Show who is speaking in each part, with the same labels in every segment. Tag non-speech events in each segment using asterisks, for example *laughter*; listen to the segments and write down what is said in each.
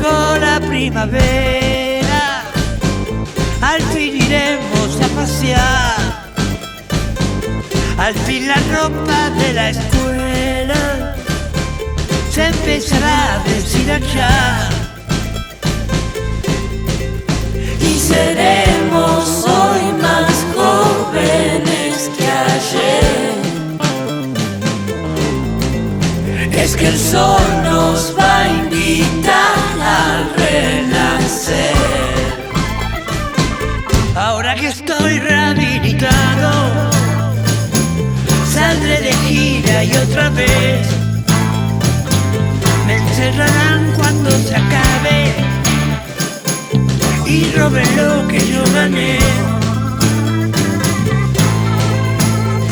Speaker 1: llegó la primavera, al fin iremos a pasear. Al fin la ropa de la escuela se empezará a deshilachar.
Speaker 2: Y seremos hoy más jóvenes que ayer. Es que el sol nos va a invitar a renacer.
Speaker 1: Ahora que estoy rehabilitado, saldré de gira y otra vez me encerrarán cuando se acabe y roben lo que yo gané.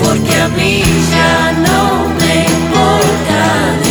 Speaker 2: Porque a mí ya no me importa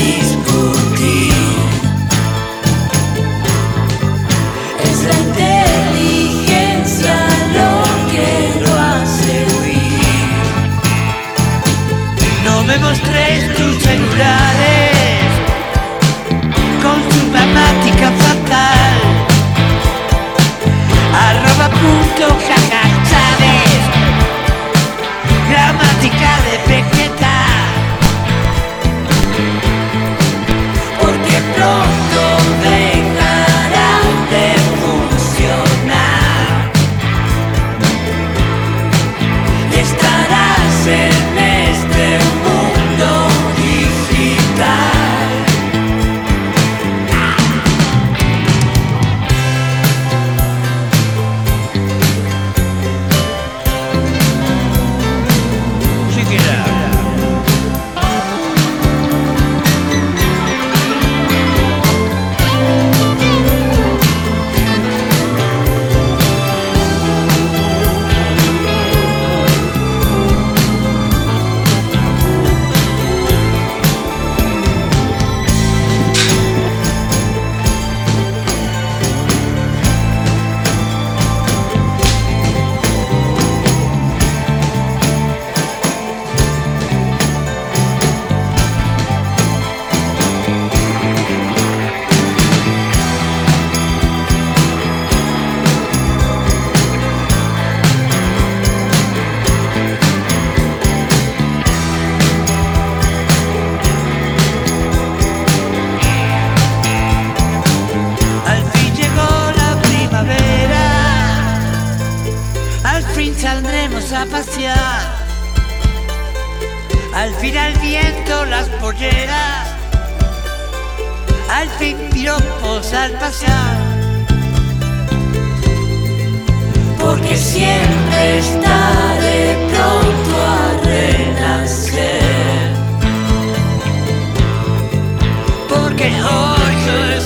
Speaker 1: Al fin al viento las polleras, al fin piropos al pasear.
Speaker 2: Porque siempre estaré pronto a renacer.
Speaker 1: Porque hoy yo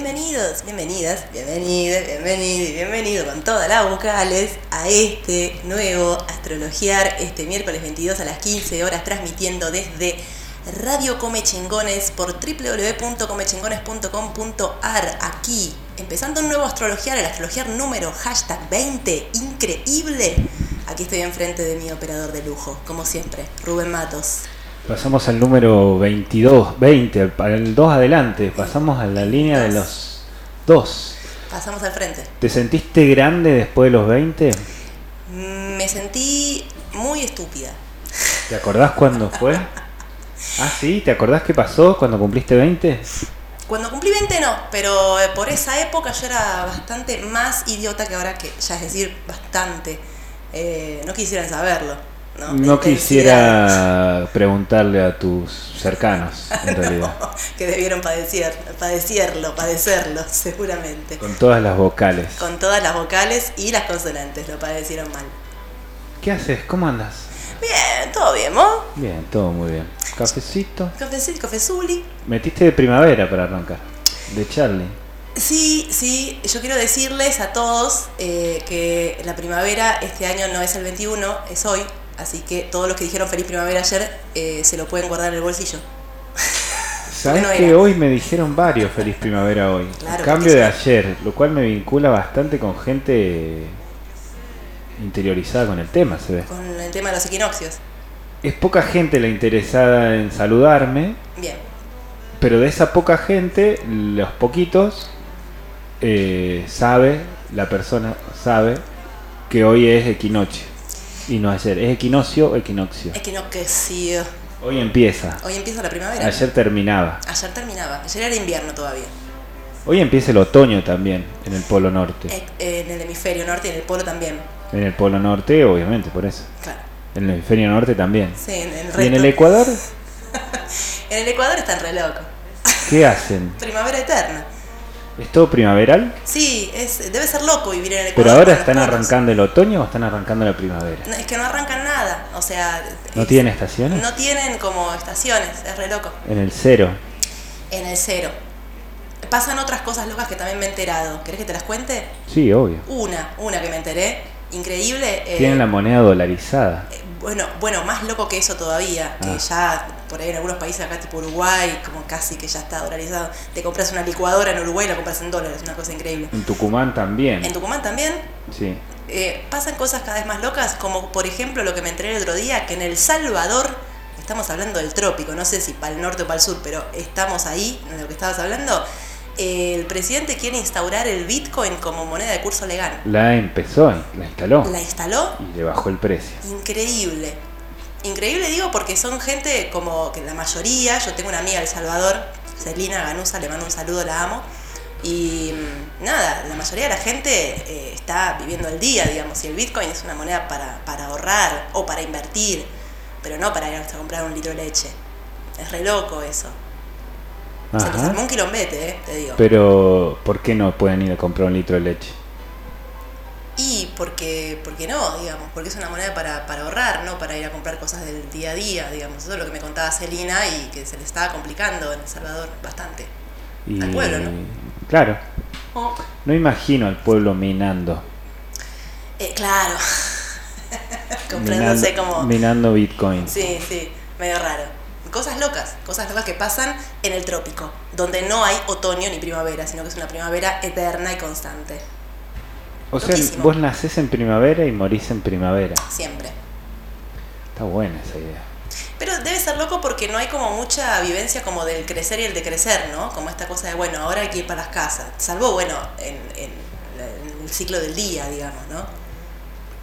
Speaker 3: Bienvenidos, bienvenidas, bienvenidos, bienvenidos, bienvenidos con todas las vocales a este nuevo Astrologiar, este miércoles 22 a las 15 horas, transmitiendo desde Radio Come Chingones por www.comechingones.com.ar. Aquí, empezando un nuevo Astrologiar, el Astrologiar número hashtag 20, increíble. Aquí estoy enfrente de mi operador de lujo, como siempre, Rubén Matos.
Speaker 4: Pasamos al número 22, 20, al- para el 2 adelante. Pasamos a la línea de los 2.
Speaker 3: Pasamos al frente.
Speaker 4: ¿Te sentiste grande después de los 20?
Speaker 3: Mm, Me sentí muy estúpida.
Speaker 4: ¿Te acordás cuándo fue? *laughs* Ah, sí, ¿te acordás qué pasó cuando cumpliste 20?
Speaker 3: Cuando cumplí 20 no, pero eh, por esa época yo era bastante más idiota que ahora, que ya es decir, bastante. Eh, no quisieran saberlo. No,
Speaker 4: No quisiera preguntarle a tus cercanos, en *laughs* realidad.
Speaker 3: que debieron padecer, padecerlo, padecerlo, seguramente.
Speaker 4: Con todas las vocales.
Speaker 3: Con todas las vocales y las consonantes, lo padecieron mal.
Speaker 4: ¿Qué haces? ¿Cómo andas?
Speaker 3: Bien, todo bien, ¿no?
Speaker 4: Bien, todo muy bien. Cafecito.
Speaker 3: Cafecito, cafezuli.
Speaker 4: Metiste de primavera para arrancar. De Charlie.
Speaker 3: Sí, sí, yo quiero decirles a todos eh, que la primavera este año no es el 21, es hoy, así que todos los que dijeron feliz primavera ayer eh, se lo pueden guardar en el bolsillo. *laughs*
Speaker 4: Sabes
Speaker 3: no
Speaker 4: que hoy me dijeron varios feliz primavera hoy.
Speaker 3: Claro,
Speaker 4: cambio de ayer, lo cual me vincula bastante con gente interiorizada con el tema, se ve.
Speaker 3: Con el tema de los equinoccios.
Speaker 4: Es poca gente la interesada en saludarme,
Speaker 3: Bien.
Speaker 4: pero de esa poca gente, los poquitos, eh, sabe, la persona sabe que hoy es equinoccio. Y no ayer, es equinoccio o equinoccio.
Speaker 3: Equinoccio.
Speaker 4: Hoy empieza,
Speaker 3: Hoy empieza la primavera.
Speaker 4: ayer terminaba.
Speaker 3: Ayer terminaba. Ayer era invierno todavía.
Speaker 4: Hoy empieza el otoño también en el Polo Norte.
Speaker 3: Eh, En el hemisferio norte y en el polo también.
Speaker 4: En el Polo Norte, obviamente, por eso.
Speaker 3: Claro.
Speaker 4: En el hemisferio norte también.
Speaker 3: Sí, en el
Speaker 4: ¿Y en el Ecuador? *laughs*
Speaker 3: En el Ecuador están re locos.
Speaker 4: ¿Qué hacen? *laughs*
Speaker 3: Primavera eterna.
Speaker 4: ¿Es todo primaveral?
Speaker 3: Sí, es, debe ser loco vivir en el Ecuador.
Speaker 4: ¿Pero ahora están arrancando el otoño o están arrancando la primavera?
Speaker 3: No, es que no arrancan nada. O sea.
Speaker 4: ¿No
Speaker 3: es-
Speaker 4: tienen estaciones?
Speaker 3: No tienen como estaciones. Es re loco.
Speaker 4: En el cero.
Speaker 3: En el cero. Pasan otras cosas locas que también me he enterado. ¿Querés que te las cuente?
Speaker 4: Sí, obvio.
Speaker 3: Una, una que me enteré. Increíble. eh,
Speaker 4: Tienen la moneda dolarizada.
Speaker 3: eh, bueno, bueno, más loco que eso todavía, que
Speaker 4: Ah.
Speaker 3: ya por ahí en algunos países acá tipo Uruguay, como casi que ya está dolarizado, te compras una licuadora en Uruguay y la compras en dólares, una cosa increíble.
Speaker 4: En Tucumán también.
Speaker 3: En Tucumán también
Speaker 4: Sí.
Speaker 3: eh, pasan cosas cada vez más locas, como por ejemplo lo que me enteré el otro día, que en El Salvador, estamos hablando del trópico, no sé si para el norte o para el sur, pero estamos ahí, en lo que estabas hablando, el presidente quiere instaurar el Bitcoin como moneda de curso legal.
Speaker 4: La empezó, la instaló
Speaker 3: La instaló
Speaker 4: y le bajó el precio.
Speaker 3: Increíble. Increíble digo porque son gente como que la mayoría, yo tengo una amiga de El Salvador, Celina Ganusa, le mando un saludo, la amo. Y mm, nada, la mayoría de la gente eh, está viviendo el día, digamos, y el Bitcoin es una moneda para, para ahorrar o para invertir, pero no para ir a comprar un litro de leche. Es re loco eso. Se
Speaker 4: Ajá.
Speaker 3: un quilombete, eh, te digo.
Speaker 4: Pero, ¿por qué no pueden ir a comprar un litro de leche?
Speaker 3: Y porque, porque no, digamos, porque es una moneda para, para ahorrar, no para ir a comprar cosas del día a día, digamos. Eso es lo que me contaba Celina y que se le estaba complicando en El Salvador bastante.
Speaker 4: Y,
Speaker 3: Al pueblo, ¿no?
Speaker 4: Claro. No imagino al pueblo minando.
Speaker 3: Eh, claro. *laughs* Comprándose
Speaker 4: minando,
Speaker 3: como...
Speaker 4: minando Bitcoin.
Speaker 3: Sí, sí, medio raro. Cosas locas, cosas locas que pasan en el trópico, donde no hay otoño ni primavera, sino que es una primavera eterna y constante,
Speaker 4: O sea, vos nacés en primavera y morís en primavera.
Speaker 3: siempre.
Speaker 4: Está buena esa idea.
Speaker 3: Pero debe ser loco porque no hay como mucha vivencia como del crecer y el decrecer, ¿no? Como esta cosa de, bueno, ahora hay que ir para las casas. Salvo, bueno, en, en la- en el ciclo del día, digamos, ¿no?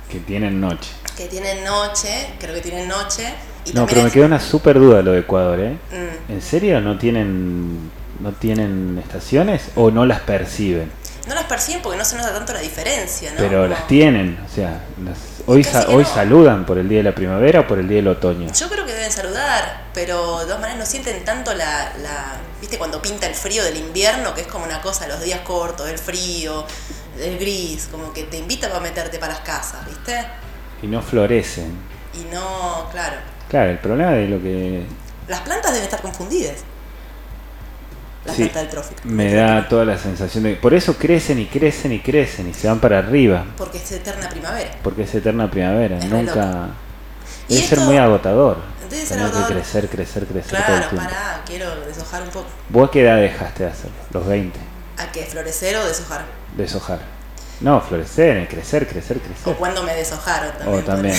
Speaker 4: Que tienen noche.
Speaker 3: Que tienen noche, creo que tienen noche. Y
Speaker 4: No, pero me
Speaker 3: es-
Speaker 4: queda una super duda lo de Ecuador, ¿eh?
Speaker 3: Mm.
Speaker 4: ¿En serio no tienen no tienen estaciones o no las perciben?
Speaker 3: no las perciben porque no se nota tanto la diferencia, ¿no?
Speaker 4: Pero
Speaker 3: Como-
Speaker 4: las tienen, o sea, las- hoy, sa- hoy
Speaker 3: no.
Speaker 4: saludan por el día de la primavera o por el día del otoño.
Speaker 3: Yo creo que deben saludar, pero de todas maneras no sienten tanto la, la- ¿Viste cuando pinta el frío del invierno? Que es como una cosa, los días cortos, el frío, el gris, como que te invita para meterte para las casas, ¿viste?
Speaker 4: Y no florecen.
Speaker 3: Y no, claro.
Speaker 4: Claro, el problema de lo que
Speaker 3: Las plantas deben estar confundidas. La
Speaker 4: Sí,
Speaker 3: planta del trófico.
Speaker 4: me da toda la sensación de por eso crecen y crecen y crecen y se van para arriba,
Speaker 3: Porque es eterna primavera.
Speaker 4: porque es eterna primavera,
Speaker 3: Es
Speaker 4: nunca debe ser muy agotador.
Speaker 3: Debe ser
Speaker 4: Tener que
Speaker 3: agotador.
Speaker 4: crecer, crecer, crecer
Speaker 3: Claro, pará, quiero deshojar un poco.
Speaker 4: ¿Vos a qué edad dejaste de hacerlo? Los 20.
Speaker 3: ¿A qué? ¿Florecer o deshojar?
Speaker 4: Deshojar. No, florecer, crecer, crecer,
Speaker 3: O
Speaker 4: crecer.
Speaker 3: cuando me deshojaron también.
Speaker 4: O también.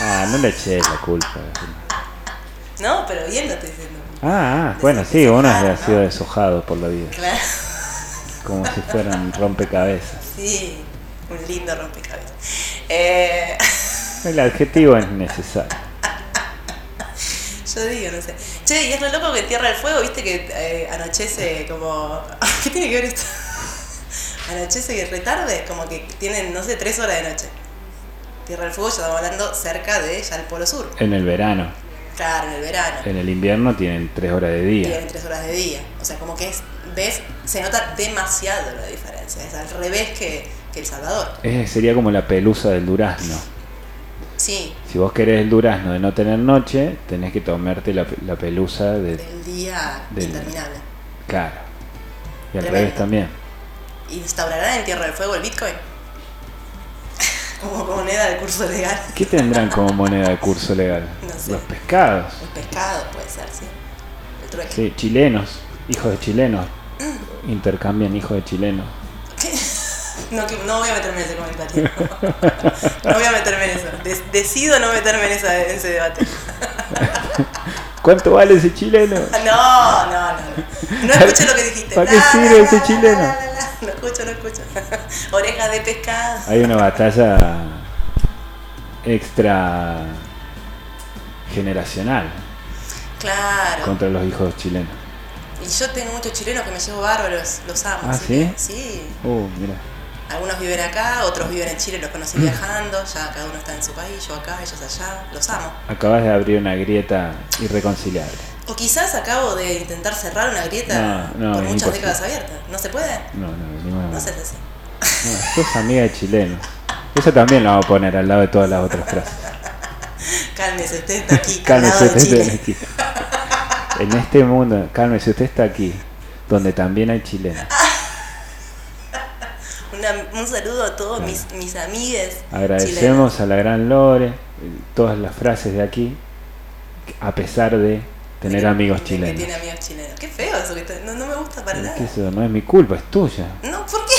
Speaker 4: Ah, no le eché la culpa.
Speaker 3: No, pero bien lo estoy diciendo.
Speaker 4: Ah, ah, bueno, sí, uno ha sido deshojado por la vida.
Speaker 3: Claro.
Speaker 4: Como si fueran rompecabezas.
Speaker 3: Sí, un lindo rompecabezas. Eh, *laughs*
Speaker 4: El adjetivo es necesario.
Speaker 3: yo digo, no sé. Che, y es lo loco que Tierra del Fuego, viste que eh, anochece como. *laughs* ¿Qué tiene que ver esto? Anochece que retarde, como que tienen, no sé, tres horas de noche. Tierra del Fuego, ya estamos hablando cerca de ya el Polo Sur.
Speaker 4: En el verano.
Speaker 3: Claro, en el verano.
Speaker 4: En el invierno tienen tres horas de día.
Speaker 3: Tienen tres horas de día. O sea, como que es, ves, se nota demasiado la diferencia. Es al revés que, que El Salvador.
Speaker 4: Es- sería como la pelusa del durazno.
Speaker 3: Sí,
Speaker 4: Si vos querés el durazno de no tener noche, tenés que tomarte la, la pelusa de...
Speaker 3: del día
Speaker 4: Del-
Speaker 3: interminable.
Speaker 4: Claro. Y al
Speaker 3: Tremendo.
Speaker 4: revés también.
Speaker 3: ¿Instaurarán en Tierra del Fuego el Bitcoin? *laughs* Como moneda de curso legal.
Speaker 4: ¿Qué tendrán como *laughs* moneda de curso legal?
Speaker 3: No sé.
Speaker 4: Los pescados.
Speaker 3: El pescado puede ser, sí. El trueque.
Speaker 4: Sí, chilenos, hijos de chilenos. Intercambian hijos de chilenos. *laughs*
Speaker 3: No, voy a meterme en ese comentario. No voy a meterme en eso. Decido no meterme en, esa- en ese debate.
Speaker 4: ¿Cuánto vale ese chileno?
Speaker 3: No, no, no. No, no escucho lo que dijiste.
Speaker 4: ¿Para qué sirve ese chileno?
Speaker 3: No escucho, no escucho. *laughs* Oreja de pescado.
Speaker 4: Hay una batalla extra generacional
Speaker 3: Claro.
Speaker 4: contra los hijos chilenos.
Speaker 3: Y yo tengo muchos chilenos que me llevo bárbaros, los amo.
Speaker 4: Ah, ¿sí?
Speaker 3: Sí.
Speaker 4: Uh, mira.
Speaker 3: Algunos viven acá, otros viven en Chile, los conocí viajando, ya cada uno está en su país, yo acá, ellos allá, los amo.
Speaker 4: Acabas de abrir una grieta irreconciliable.
Speaker 3: O quizás acabo de intentar cerrar una grieta
Speaker 4: No, no,
Speaker 3: por muchas décadas abiertas. ¿No se puede?
Speaker 4: No, no, de ninguna
Speaker 3: No
Speaker 4: manera.
Speaker 3: sé así.
Speaker 4: No, sos amiga de chilenos. Eso también lo vamos a poner al lado de todas las otras frases. *laughs*
Speaker 3: Cálmese, usted está aquí, *laughs*
Speaker 4: Cálmese, usted está aquí. En este mundo, cálmese, usted está aquí, donde también hay chilenos. *laughs*
Speaker 3: Una- un saludo a todos mis, mis amigues.
Speaker 4: Agradecemos a la gran Lore, eh, todas las frases de aquí, a pesar de tener
Speaker 3: que-
Speaker 4: amigos chilenos.
Speaker 3: Que tiene amigos chilenos. Qué feo eso, que no, no me gusta para nada.
Speaker 4: ¿Qué es eso? No es mi culpa, es tuya.
Speaker 3: No, ¿por qué?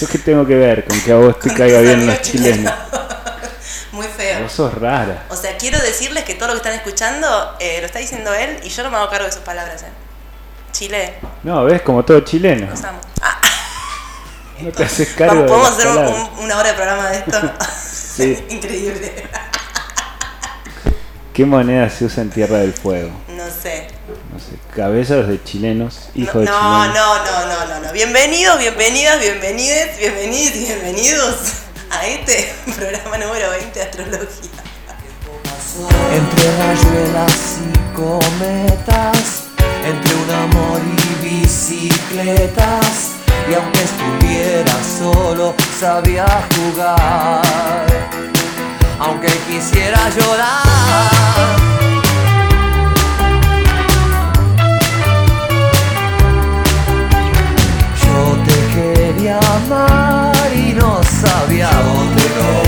Speaker 4: ¿Yo qué tengo que ver con que a vos te caiga bien los chilenos? *laughs*
Speaker 3: Muy feo.
Speaker 4: Vos sos rara.
Speaker 3: O sea, quiero decirles que todo lo que están escuchando eh, lo está diciendo él y yo no me hago cargo de sus palabras. ¿eh? Chile,
Speaker 4: No, ves, como todo chileno.
Speaker 3: los amo. Ah,
Speaker 4: No te haces cargo de
Speaker 3: ¿Podemos hacer un- una hora de programa de esto? *laughs* *laughs*
Speaker 4: Sí.
Speaker 3: Increíble.
Speaker 4: ¿Qué moneda se usa en Tierra del Fuego?
Speaker 3: No sé.
Speaker 4: No sé, cabezas de chilenos,
Speaker 3: No,
Speaker 4: hijos de
Speaker 3: no,
Speaker 4: chilenos.
Speaker 3: no, no, no, no, no. Bienvenidos, bienvenidas, bienvenides, bienvenidos y bienvenidos a este *laughs* programa número 20 de Astrología.
Speaker 5: Entre rayuelas y cometas, entre un amor y bicicletas, y aunque estuviera solo, sabía jugar. Aunque quisiera llorar, yo te quería amar y no sabía dónde amar.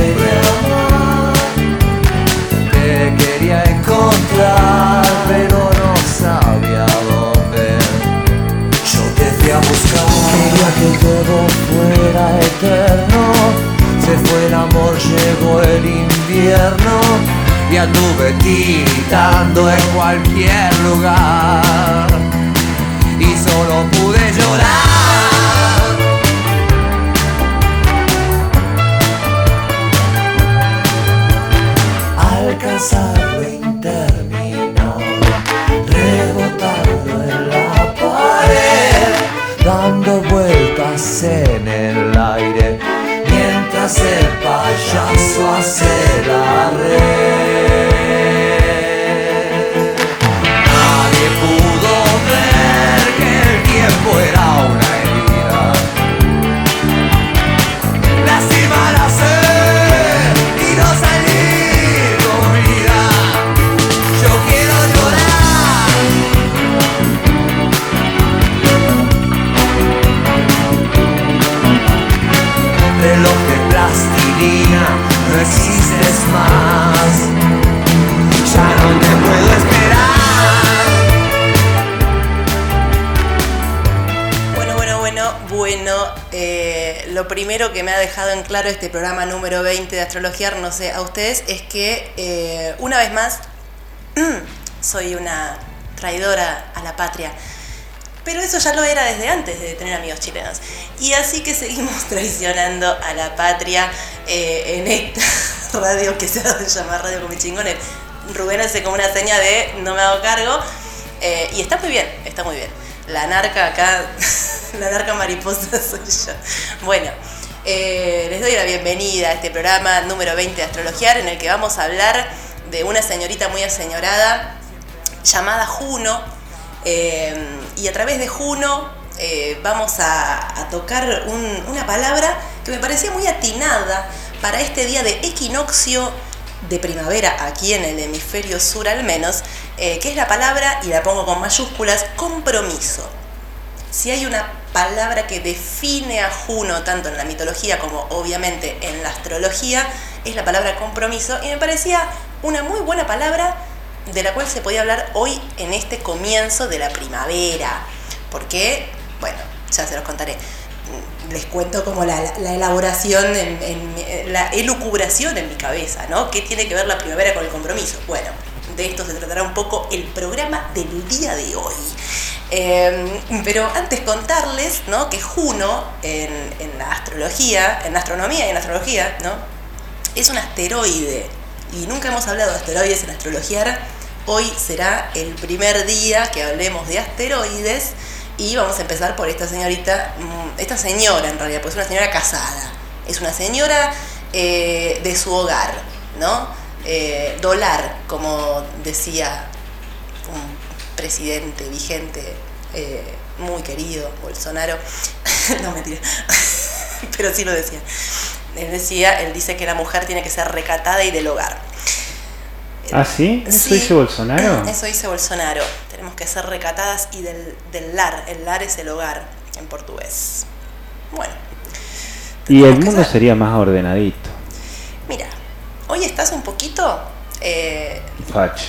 Speaker 5: Todo fuera eterno. Se fue el amor, llegó el invierno. Y anduve tiritando en cualquier lugar. Y solo pude llorar.
Speaker 3: Dejado en claro este programa número 20 de Astrología, no sé, a ustedes, es que eh, una vez más *clears throat* soy una traidora a la patria. Pero eso ya lo era desde antes de tener amigos chilenos. Y así que seguimos *laughs* traicionando a la patria eh, en esta *laughs* radio que se ha en llamar Radio Come Chingones. Rubén hace como una seña de no me hago cargo. eh, y está muy bien, está muy bien. La narca acá, *laughs* la narca mariposa soy yo. Bueno, eh, les doy la bienvenida a este programa número 20 de Astrologiar, en el que vamos a hablar de una señorita muy aseñorada llamada Juno. eh, y a través de Juno eh, vamos a, tocar un- una palabra que me parecía muy atinada para este día de equinoccio de primavera, aquí en el hemisferio sur al menos, que es la palabra, y la pongo con mayúsculas, compromiso. Si hay una palabra que define a Juno tanto en la mitología como obviamente en la astrología, es la palabra compromiso y me parecía una muy buena palabra de la cual se podía hablar hoy en este comienzo de la primavera. Porque, bueno, ya se los contaré. Les cuento como la, la elaboración, en, en- la elucubración en mi cabeza, ¿no? ¿Qué tiene que ver la primavera con el compromiso? Bueno, de esto se tratará un poco el programa del día de hoy. Eh, pero antes contarles ¿no? que Juno en, en la astrología, en astronomía y en astrología, ¿no? es un asteroide. Y nunca hemos hablado de asteroides en astrología. Hoy será el primer día que hablemos de asteroides. Y vamos a empezar por esta señorita, mm, esta señora en realidad, pues es una señora casada. Es una señora eh, de su hogar, ¿no? Eh, dólar, como decía un presidente vigente eh, muy querido, Bolsonaro. *laughs* no, mentira. *laughs* Pero sí lo decía. Él decía, él dice que la mujer tiene que ser recatada y del hogar.
Speaker 4: ¿Ah, sí? ¿Eso
Speaker 3: Sí,
Speaker 4: dice Bolsonaro? *clears throat*
Speaker 3: Eso dice Bolsonaro. Tenemos que ser recatadas y del, del lar. El lar es el hogar en portugués. Bueno.
Speaker 4: Y el mundo
Speaker 3: ser-
Speaker 4: sería más ordenadito.
Speaker 3: Mira, hoy estás un poquito... eh,
Speaker 4: Facho.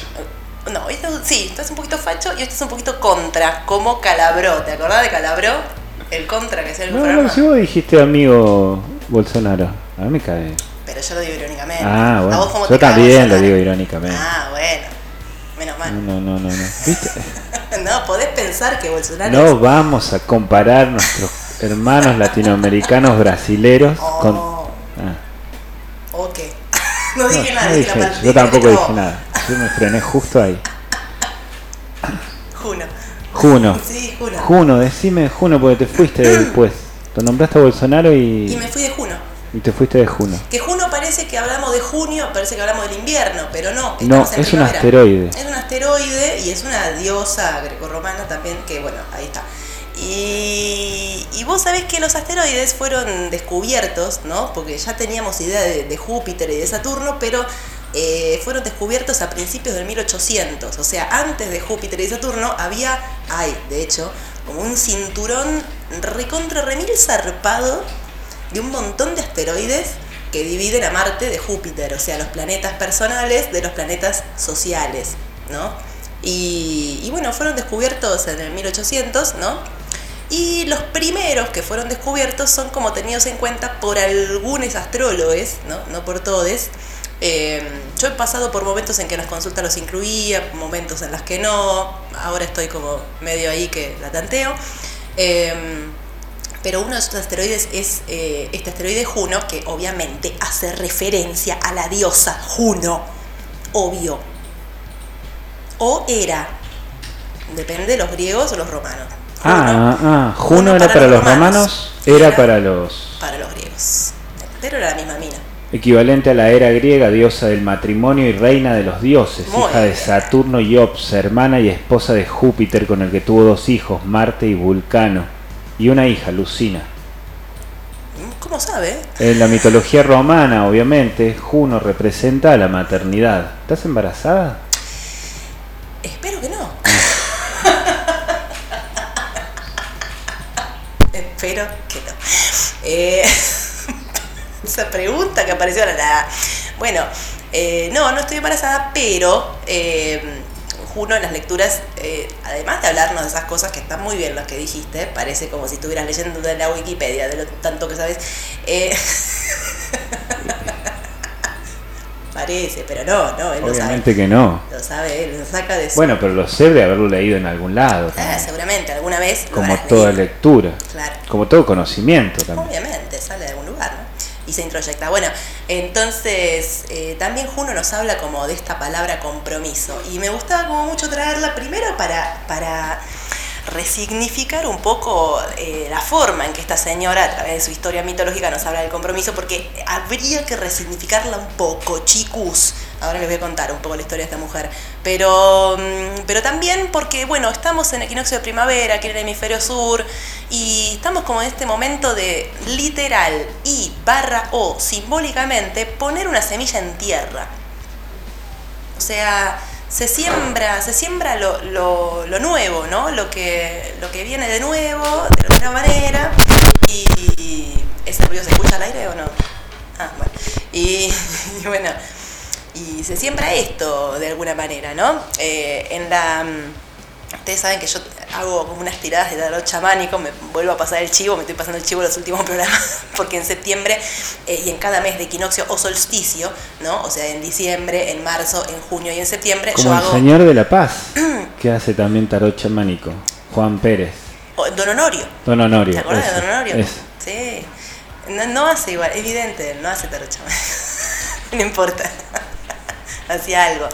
Speaker 3: No, hoy estás, sí, estás un poquito facho y hoy estás un poquito contra, como Calabró. ¿Te acordás de Calabró? El contra que hacía el
Speaker 4: No,
Speaker 3: programa.
Speaker 4: no, si vos dijiste amigo Bolsonaro, a mí me cae.
Speaker 3: Pero yo lo digo irónicamente.
Speaker 4: Ah,
Speaker 3: ¿A
Speaker 4: bueno,
Speaker 3: vos cómo
Speaker 4: yo
Speaker 3: te cae
Speaker 4: también lo digo irónicamente.
Speaker 3: Ah, bueno. Menos
Speaker 4: No,
Speaker 3: mal.
Speaker 4: no, no, no, no. ¿Viste? *laughs*
Speaker 3: No, podés pensar que Bolsonaro
Speaker 4: No vamos a comparar nuestros hermanos latinoamericanos brasileros
Speaker 3: Oh.
Speaker 4: con... Ah,
Speaker 3: es... Ok. No dije nada.
Speaker 4: no
Speaker 3: dije la
Speaker 4: dije-
Speaker 3: pal-
Speaker 4: yo tampoco dije nada. Yo me frené justo ahí.
Speaker 3: Juno.
Speaker 4: Juno.
Speaker 3: Sí, Juno.
Speaker 4: Juno, decime Juno porque te fuiste después. Te nombraste a Bolsonaro
Speaker 3: Y
Speaker 4: y,
Speaker 3: me fui de Juno.
Speaker 4: y te fuiste de Juno.
Speaker 3: Que Juno parece que hablamos de junio, parece que hablamos del invierno, pero no.
Speaker 4: No, es un asteroide.
Speaker 3: Es un asteroide y es una diosa grecorromana también, que bueno, ahí está. Y, vos sabés que los asteroides fueron descubiertos, ¿no? Porque ya teníamos idea de, de Júpiter y de Saturno, pero eh, fueron descubiertos a principios del 1800. O sea, antes de Júpiter y Saturno había, hay de hecho, como un cinturón recontra remil zarpado de un montón de asteroides que dividen a Marte de Júpiter, o sea, los planetas personales de los planetas sociales, ¿no? Y, bueno, fueron descubiertos en el 1800, ¿no? Y los primeros que fueron descubiertos son como tenidos en cuenta por algunos astrólogos, ¿no? No por todos. Eh, yo he pasado por momentos en que las consultas los incluía, momentos en las que no, ahora estoy como medio ahí que la tanteo. Eh, pero uno de esos asteroides es eh, este asteroide Juno, que obviamente hace referencia a la diosa Juno, obvio. O era, depende de los griegos o los romanos.
Speaker 4: Ah, ah, Juno
Speaker 3: Juno
Speaker 4: era para los
Speaker 3: romanos,
Speaker 4: era
Speaker 3: era
Speaker 4: para los...
Speaker 3: Para los griegos. Pero era la misma mina.
Speaker 4: Equivalente a la era griega, diosa del matrimonio y reina de los dioses,
Speaker 3: Muy
Speaker 4: hija de. Saturno y Ops, hermana y esposa de Júpiter con el que tuvo dos hijos, Marte y Vulcano, y una hija, Lucina.
Speaker 3: ¿Cómo sabe?
Speaker 4: En la mitología romana, obviamente, Juno representa a la maternidad. ¿Estás embarazada?
Speaker 3: Espero que no. Espero que no. Eh, *laughs* esa pregunta que apareció ahora. la- Bueno, eh, no, no estoy embarazada, pero eh, Juno en las lecturas, eh, además de hablarnos de esas cosas que están muy bien las que dijiste, parece como si estuvieras leyendo de la Wikipedia, de lo tanto que sabes. *laughs* parece, pero no, no, él lo sabe.
Speaker 4: Obviamente que no.
Speaker 3: Lo sabe, él lo saca de su...
Speaker 4: Bueno, pero lo sé de haberlo leído en algún lado.
Speaker 3: Ah, seguramente, alguna vez lo
Speaker 4: Como toda
Speaker 3: leído.
Speaker 4: lectura.
Speaker 3: Claro.
Speaker 4: Como todo conocimiento también.
Speaker 3: Obviamente, sale de algún lugar, ¿no? Y se introyecta. Bueno, entonces eh, también Juno nos habla como de esta palabra compromiso. Y me gustaba como mucho traerla primero para, para resignificar un poco eh, la forma en que esta señora, a través de su historia mitológica, nos habla del compromiso, porque habría que resignificarla un poco, chicos. Ahora les voy a contar un poco la historia de esta mujer. Pero, mm, pero también porque, bueno, estamos en equinoccio de primavera, aquí en el hemisferio sur, y estamos como en este momento de literal y barra o simbólicamente poner una semilla en tierra. O sea, se siembra, se siembra lo, lo- lo nuevo, ¿no? Lo que, lo que viene de nuevo, de alguna manera. Y. ¿Ese ruido se escucha al aire o no? Ah, bueno. *laughs* Y, bueno. y se siembra esto de alguna manera, ¿no? Eh, en la... Ustedes saben que yo hago como unas tiradas de tarot chamánico, me vuelvo a pasar el chivo, me estoy pasando el chivo en los últimos *laughs* programas, porque en septiembre eh, y en cada mes de equinoccio o solsticio, ¿no? O sea, en diciembre, en marzo, en junio y en septiembre,
Speaker 4: Como
Speaker 3: yo
Speaker 4: el
Speaker 3: hago
Speaker 4: señor de la paz, *clears throat* que hace también tarot chamánico, Juan Pérez,
Speaker 3: o Don Honorio.
Speaker 4: Don Honorio.
Speaker 3: ¿Te acuerdas de Don Honorio?
Speaker 4: ese.
Speaker 3: Sí. No, no hace igual, evidente, no hace tarot chamánico. *laughs* no importa. *laughs* Hacía algo.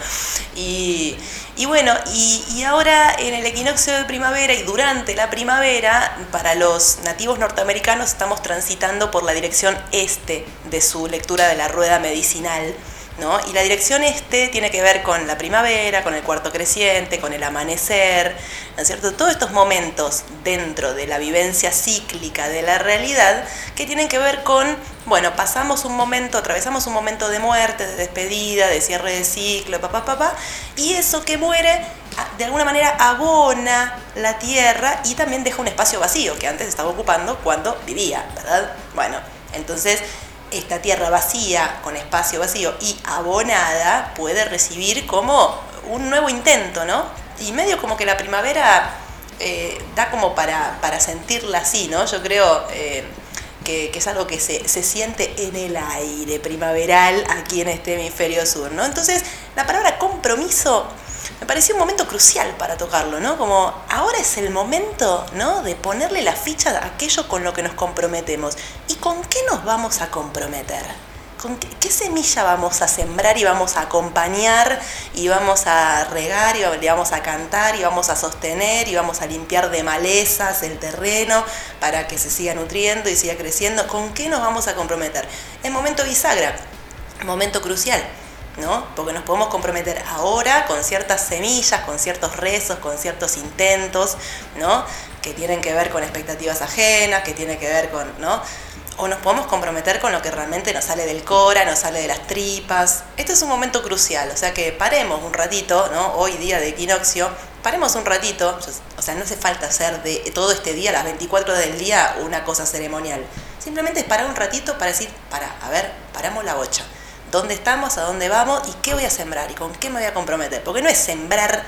Speaker 3: Y, y bueno, y, y ahora en el equinoccio de primavera y durante la primavera, para los nativos norteamericanos estamos transitando por la dirección este de su lectura de la rueda medicinal. ¿No? Y la dirección este tiene que ver con la primavera, con el cuarto creciente, con el amanecer, ¿no es cierto? Todos estos momentos dentro de la vivencia cíclica de la realidad que tienen que ver con, bueno, pasamos un momento, atravesamos un momento de muerte, de despedida, de cierre de ciclo, papá, papá, y eso que muere a- de alguna manera abona la tierra y también deja un espacio vacío que antes estaba ocupando cuando vivía, ¿verdad? Bueno, entonces esta tierra vacía, con espacio vacío y abonada, puede recibir como un nuevo intento, ¿no? Y medio como que la primavera eh, da como para, para sentirla así, ¿no? Yo creo eh, que, que es algo que se, se siente en el aire primaveral aquí en este hemisferio sur, ¿no? Entonces, la palabra compromiso me pareció un momento crucial para tocarlo, ¿no? Como ahora es el momento, ¿no? De ponerle la ficha a aquello con lo que nos comprometemos. ¿Y con qué nos vamos a comprometer? ¿Con qué, semilla vamos a sembrar y vamos a acompañar y vamos a regar y vamos a cantar y vamos a sostener y vamos a limpiar de malezas el terreno para que se siga nutriendo y siga creciendo? ¿Con qué nos vamos a comprometer? Es momento bisagra, momento crucial. ¿No? Porque nos podemos comprometer ahora con ciertas semillas, con ciertos rezos, con ciertos intentos, ¿no? Que tienen que ver con expectativas ajenas, que tienen que ver con, ¿no? O nos podemos comprometer con lo que realmente nos sale del cora, nos sale de las tripas. Este es un momento crucial, o sea que paremos un ratito, ¿no? Hoy día de equinoccio, paremos un ratito, o sea, no hace falta hacer de todo este día, las 24 horas del día, una cosa ceremonial. Simplemente es parar un ratito para decir, para, a ver, paramos la bocha dónde estamos, a dónde vamos y qué voy a sembrar y con qué me voy a comprometer. Porque no es sembrar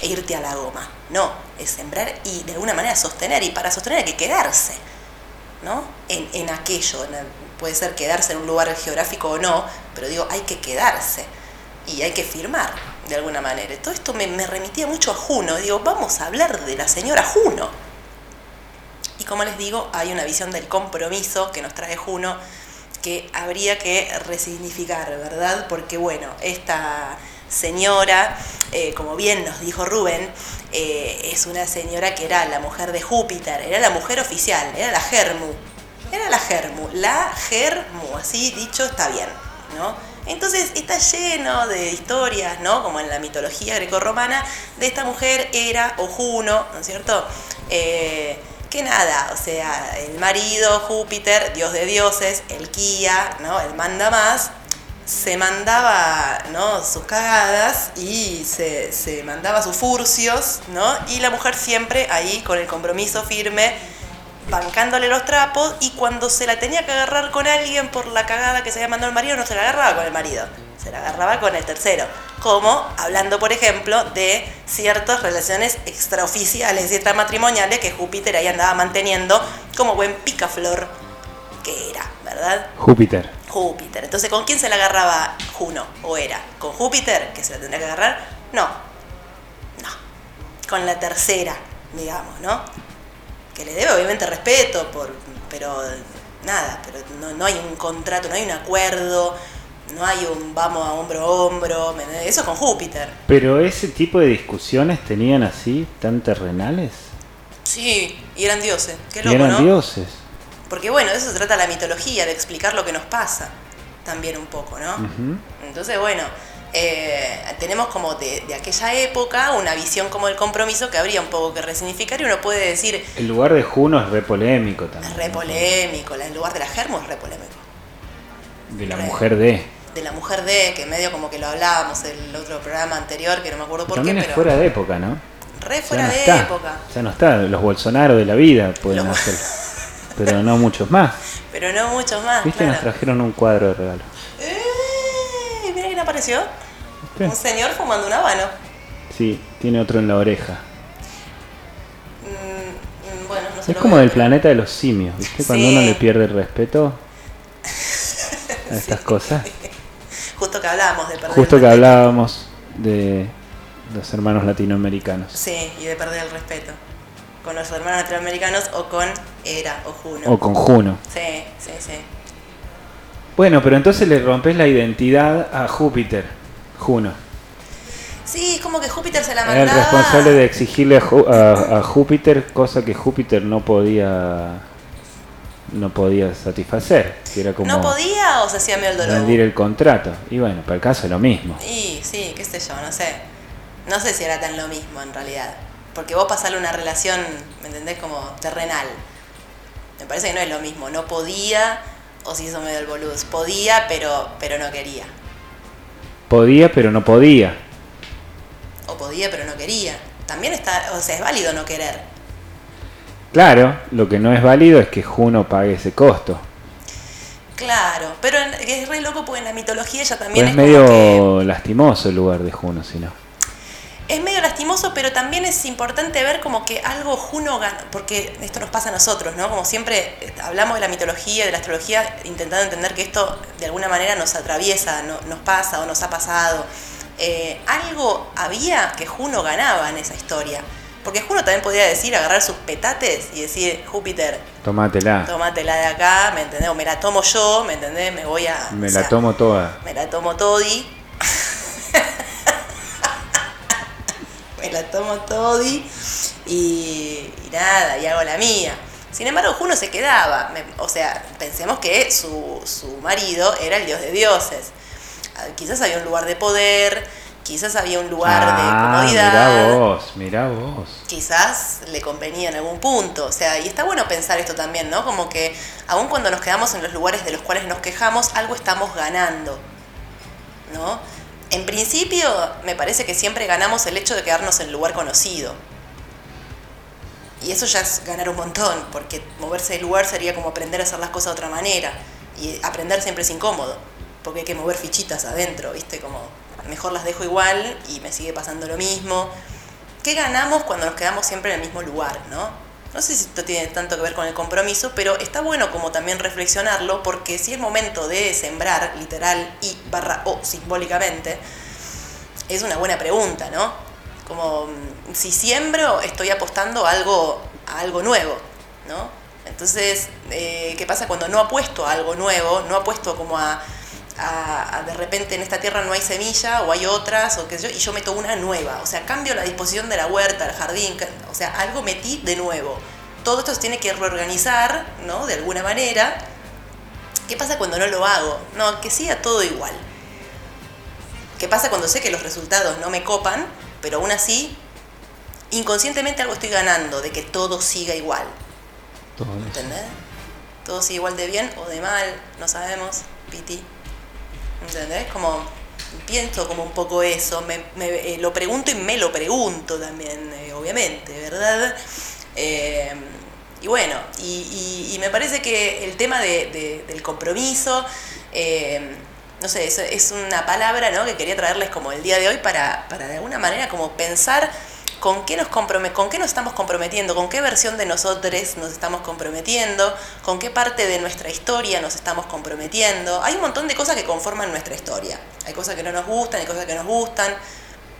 Speaker 3: e irte a la goma, no, es sembrar y de alguna manera sostener y para sostener hay que quedarse, ¿no? En, en aquello, puede ser quedarse en un lugar geográfico o no, pero digo, hay que quedarse y hay que firmar de alguna manera. Todo esto me, me remitía mucho a Juno, digo, vamos a hablar de la señora Juno. Y como les digo, hay una visión del compromiso que nos trae Juno que habría que resignificar, ¿verdad? Porque bueno, esta señora, eh, como bien nos dijo Rubén, eh, es una señora que era la mujer de Júpiter, era la mujer oficial, era la Germu, era la Germu, la Germu, así dicho está bien, ¿no? Entonces está lleno de historias, ¿no? Como en la mitología grecorromana, de esta mujer era o Juno, ¿no es cierto? Eh, que nada, o sea, el marido, Júpiter, dios de dioses, el Kia, ¿no? El manda más, se mandaba ¿no? sus cagadas y se, se mandaba sus furcios, ¿no? Y la mujer siempre ahí con el compromiso firme, bancándole los trapos, y cuando se la tenía que agarrar con alguien por la cagada que se había mandado el marido, no se la agarraba con el marido, se la agarraba con el tercero. Como hablando, por ejemplo, de ciertas relaciones extraoficiales y extramatrimoniales que Júpiter ahí andaba manteniendo como buen picaflor que era, ¿verdad?
Speaker 4: Júpiter.
Speaker 3: Júpiter. Entonces, ¿con quién se la agarraba Juno? ¿O era? ¿Con Júpiter, que se la tendría que agarrar? No. No. Con la tercera, digamos, ¿no? Que le debe obviamente respeto, por, pero nada, pero no, no hay un contrato, no hay un acuerdo, no hay un vamos a hombro a hombro, eso es con Júpiter.
Speaker 4: Pero ese tipo de discusiones tenían así tan terrenales.
Speaker 3: Sí, y eran dioses, qué
Speaker 4: Y
Speaker 3: loco,
Speaker 4: eran
Speaker 3: ¿no?
Speaker 4: dioses.
Speaker 3: Porque bueno, de eso se trata la mitología, de explicar lo que nos pasa, también un poco, ¿no? Entonces, bueno, eh, tenemos como de, de aquella época una visión como el compromiso que habría un poco que resignificar y uno puede decir,
Speaker 4: El lugar de Juno es re polémico también.
Speaker 3: es re polémico, el lugar de la germo es re polémico.
Speaker 4: De la
Speaker 3: Re.
Speaker 4: mujer de.
Speaker 3: De la mujer de, que medio como que lo hablábamos el otro programa anterior, que no me acuerdo por
Speaker 4: También
Speaker 3: qué,
Speaker 4: es
Speaker 3: pero
Speaker 4: fuera de época, ¿no?
Speaker 3: re
Speaker 4: Ya
Speaker 3: fuera
Speaker 4: no
Speaker 3: de
Speaker 4: está.
Speaker 3: época.
Speaker 4: Ya no está. Los Bolsonaro de la vida pueden
Speaker 3: Los-. *laughs*
Speaker 4: Pero no muchos más.
Speaker 3: Pero no muchos más,
Speaker 4: ¿Viste? Nos trajeron un cuadro de regalo.
Speaker 3: ¡Eh! Mirá que era apareció?
Speaker 4: ¿Qué?
Speaker 3: Un señor fumando un habano.
Speaker 4: Sí, tiene otro en la oreja.
Speaker 3: Mm, mm, bueno, no
Speaker 4: Es como del planeta de los simios, ¿viste? Cuando
Speaker 3: Sí.
Speaker 4: uno le pierde el respeto *laughs* a estas cosas.
Speaker 3: Justo que hablábamos de perder
Speaker 4: Justo
Speaker 3: el
Speaker 4: que hablábamos de los hermanos latinoamericanos.
Speaker 3: Sí, y de perder el respeto. Con los hermanos latinoamericanos o con Era o Juno.
Speaker 4: O con Juno.
Speaker 3: Sí, sí, sí.
Speaker 4: Bueno, pero entonces le rompes la identidad a Júpiter, Juno.
Speaker 3: Sí, es como que Júpiter se la
Speaker 4: Era el
Speaker 3: mandaba.
Speaker 4: responsable de exigirle a, Ju- a- a Júpiter cosa que Júpiter no podía no podía satisfacer, que era como
Speaker 3: ¿No podía o se hacía medio el dolor?
Speaker 4: rendir el contrato. Y bueno, para el caso es lo mismo.
Speaker 3: Y sí, qué sé yo, no sé. No sé si era tan lo mismo en realidad. Porque vos pasarle una relación, ¿me entendés? Como terrenal. Me parece que no es lo mismo. No podía o se hizo medio el boludo. Podía, pero, pero no quería.
Speaker 4: Podía, pero no podía.
Speaker 3: O podía, pero no quería. También está, o sea, es válido no querer.
Speaker 4: Claro, lo que no es válido es que Juno pague ese costo.
Speaker 3: Claro, pero es re loco porque en la mitología ella
Speaker 4: Pues
Speaker 3: también
Speaker 4: es
Speaker 3: es,
Speaker 4: medio
Speaker 3: como que
Speaker 4: lastimoso el lugar de Juno, si no.
Speaker 3: es medio lastimoso, pero también es importante ver como que algo Juno gana, porque esto nos pasa a nosotros, ¿no? Como siempre eh, hablamos de la mitología, de la astrología, intentando entender que esto de alguna manera nos atraviesa, no- nos pasa o nos ha pasado. Eh, algo había que Juno ganaba en esa historia. Porque Juno también podía decir, agarrar sus petates y decir, Júpiter,
Speaker 4: Tómatela.
Speaker 3: tómatela de acá, ¿me entendés? O me la tomo yo, ¿me entendés? Me voy a...
Speaker 4: Me la
Speaker 3: sea,
Speaker 4: tomo toda.
Speaker 3: Me la tomo todi. Me la tomo todi. Y, y nada, y hago la mía. Sin embargo, Juno se quedaba. Me- o sea, pensemos que su, su marido era el dios de dioses. Ah, Quizás había un lugar de poder, quizás había un lugar de
Speaker 4: Ah,
Speaker 3: comodidad
Speaker 4: mirá vos, mirá vos.
Speaker 3: quizás le convenía en algún punto. O sea, y está bueno pensar esto también, ¿no? Como que aun cuando nos quedamos en los lugares de los cuales nos quejamos, algo estamos ganando, ¿no? En principio, me parece que siempre ganamos el hecho de quedarnos en lugar conocido. Y eso ya es ganar un montón, porque moverse del lugar sería como aprender a hacer las cosas de otra manera. Y aprender siempre es incómodo, porque hay que mover fichitas adentro, ¿viste? Como mejor las dejo igual y me sigue pasando lo mismo. ¿Qué ganamos cuando nos quedamos siempre en el mismo lugar, no? No sé si esto tiene tanto que ver con el compromiso, pero está bueno como también reflexionarlo, porque si es momento de sembrar, literal y barra o simbólicamente, es una buena pregunta, ¿no? Como mm, si siembro, estoy apostando a algo, a algo nuevo, ¿no? Entonces, eh, ¿qué pasa cuando no apuesto a algo nuevo? No apuesto como a, a- a de repente en esta tierra no hay semilla o hay otras o qué sé yo, y yo meto una nueva. O sea, cambio la disposición de la huerta, el jardín, o sea, algo metí de nuevo. Todo esto se tiene que reorganizar, ¿no? De alguna manera. ¿Qué pasa cuando no lo hago? No, que siga todo igual. ¿Qué pasa cuando sé que los resultados no me copan, pero aún así, inconscientemente algo estoy ganando de que todo siga igual?
Speaker 4: Todo.
Speaker 3: ¿Entendés? Todo sigue igual de bien o de mal, no sabemos, piti. ¿Entendés? Como pienso como un poco eso, me, me- eh, lo pregunto y me lo pregunto también, eh, obviamente, ¿verdad? Eh, y bueno, y, me parece que el tema de- del compromiso, eh, no sé, es, es una palabra ¿no? que quería traerles como el día de hoy para, para de alguna manera como pensar con qué nos con qué nos estamos comprometiendo, con qué versión de nosotros nos estamos comprometiendo, con qué parte de nuestra historia nos estamos comprometiendo. Hay un montón de cosas que conforman nuestra historia. Hay cosas que no nos gustan, hay cosas que nos gustan,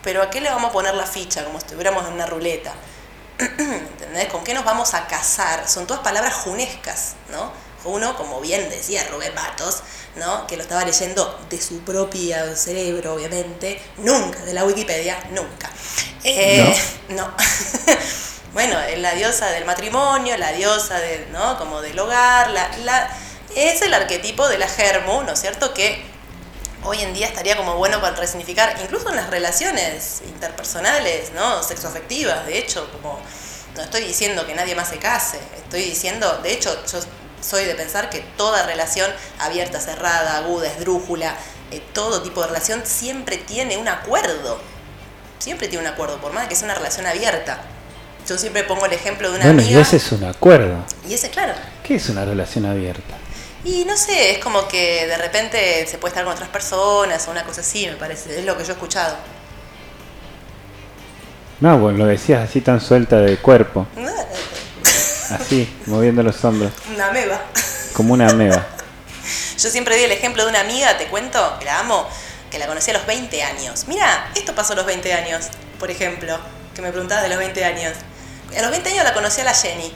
Speaker 3: pero ¿a qué le vamos a poner la ficha? Como si estuviéramos en una ruleta. *clears throat* ¿Entendés? ¿Con qué nos vamos a casar? Son todas palabras junescas, ¿no? Uno, como bien decía Rubén Matos, ¿no? Que lo estaba leyendo de su propio cerebro, obviamente, nunca, de la Wikipedia, nunca. Eh, no. *laughs* bueno, es la diosa del matrimonio, la diosa de, ¿no? Como del hogar, la, la, es el arquetipo de la germu, ¿no es cierto? Que hoy en día estaría como bueno para resignificar, incluso en las relaciones interpersonales, ¿no? Sexoafectivas, de hecho, como no estoy diciendo que nadie más se case, estoy diciendo, de hecho, yo soy de pensar que toda relación abierta, cerrada, aguda, esdrújula, eh, todo tipo de relación siempre tiene un acuerdo. Siempre tiene un acuerdo, por más que sea una relación abierta. Yo siempre pongo el ejemplo de una
Speaker 4: Bueno, y ese es un acuerdo.
Speaker 3: y ese, claro,
Speaker 4: ¿Qué es una relación abierta?
Speaker 3: Y no sé, es como que de repente se puede estar con otras personas o una cosa así, me parece. Es lo que yo he escuchado.
Speaker 4: No, bueno, lo decías así tan suelta de cuerpo. Así, moviendo los hombros.
Speaker 3: Una meba.
Speaker 4: Como una ameba.
Speaker 3: Yo siempre di el ejemplo de una amiga, te cuento, que la amo, que la conocí a los 20 años. Mira, esto pasó a los 20 años, por ejemplo, que me preguntabas de los 20 años. A los 20 años la conocí a la Jenny.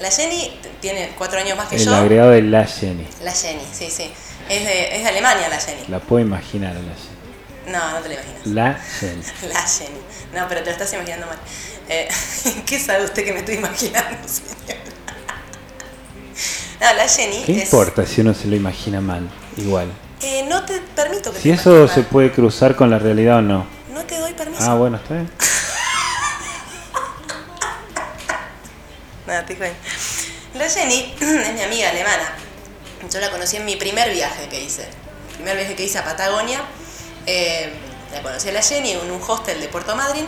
Speaker 3: La Jenny tiene cuatro años más que
Speaker 4: El
Speaker 3: yo.
Speaker 4: agregado de la Jenny.
Speaker 3: La Jenny, sí, sí. Es de, es de Alemania la Jenny.
Speaker 4: La puedo imaginar a la Jenny.
Speaker 3: No, no te la imaginas.
Speaker 4: La Jenny. *laughs*
Speaker 3: La Jenny. No, pero te lo estás imaginando mal. Eh, *laughs* ¿Qué sabe usted que me estoy imaginando, *laughs* señora? No, la Jenny
Speaker 4: ¿Qué
Speaker 3: es...
Speaker 4: importa si uno se lo imagina mal? Igual.
Speaker 3: Eh, no te permito que
Speaker 4: Si
Speaker 3: te
Speaker 4: eso se puede cruzar con la realidad o no.
Speaker 3: No te doy permiso.
Speaker 4: Ah, bueno, está bien. *laughs*
Speaker 3: Nada, te cuento. La Jenny *clears throat* es mi amiga alemana. Yo la conocí en mi primer viaje que hice. El primer viaje que hice a Patagonia. Eh, la conocí a la Jenny en un hostel de Puerto Madryn.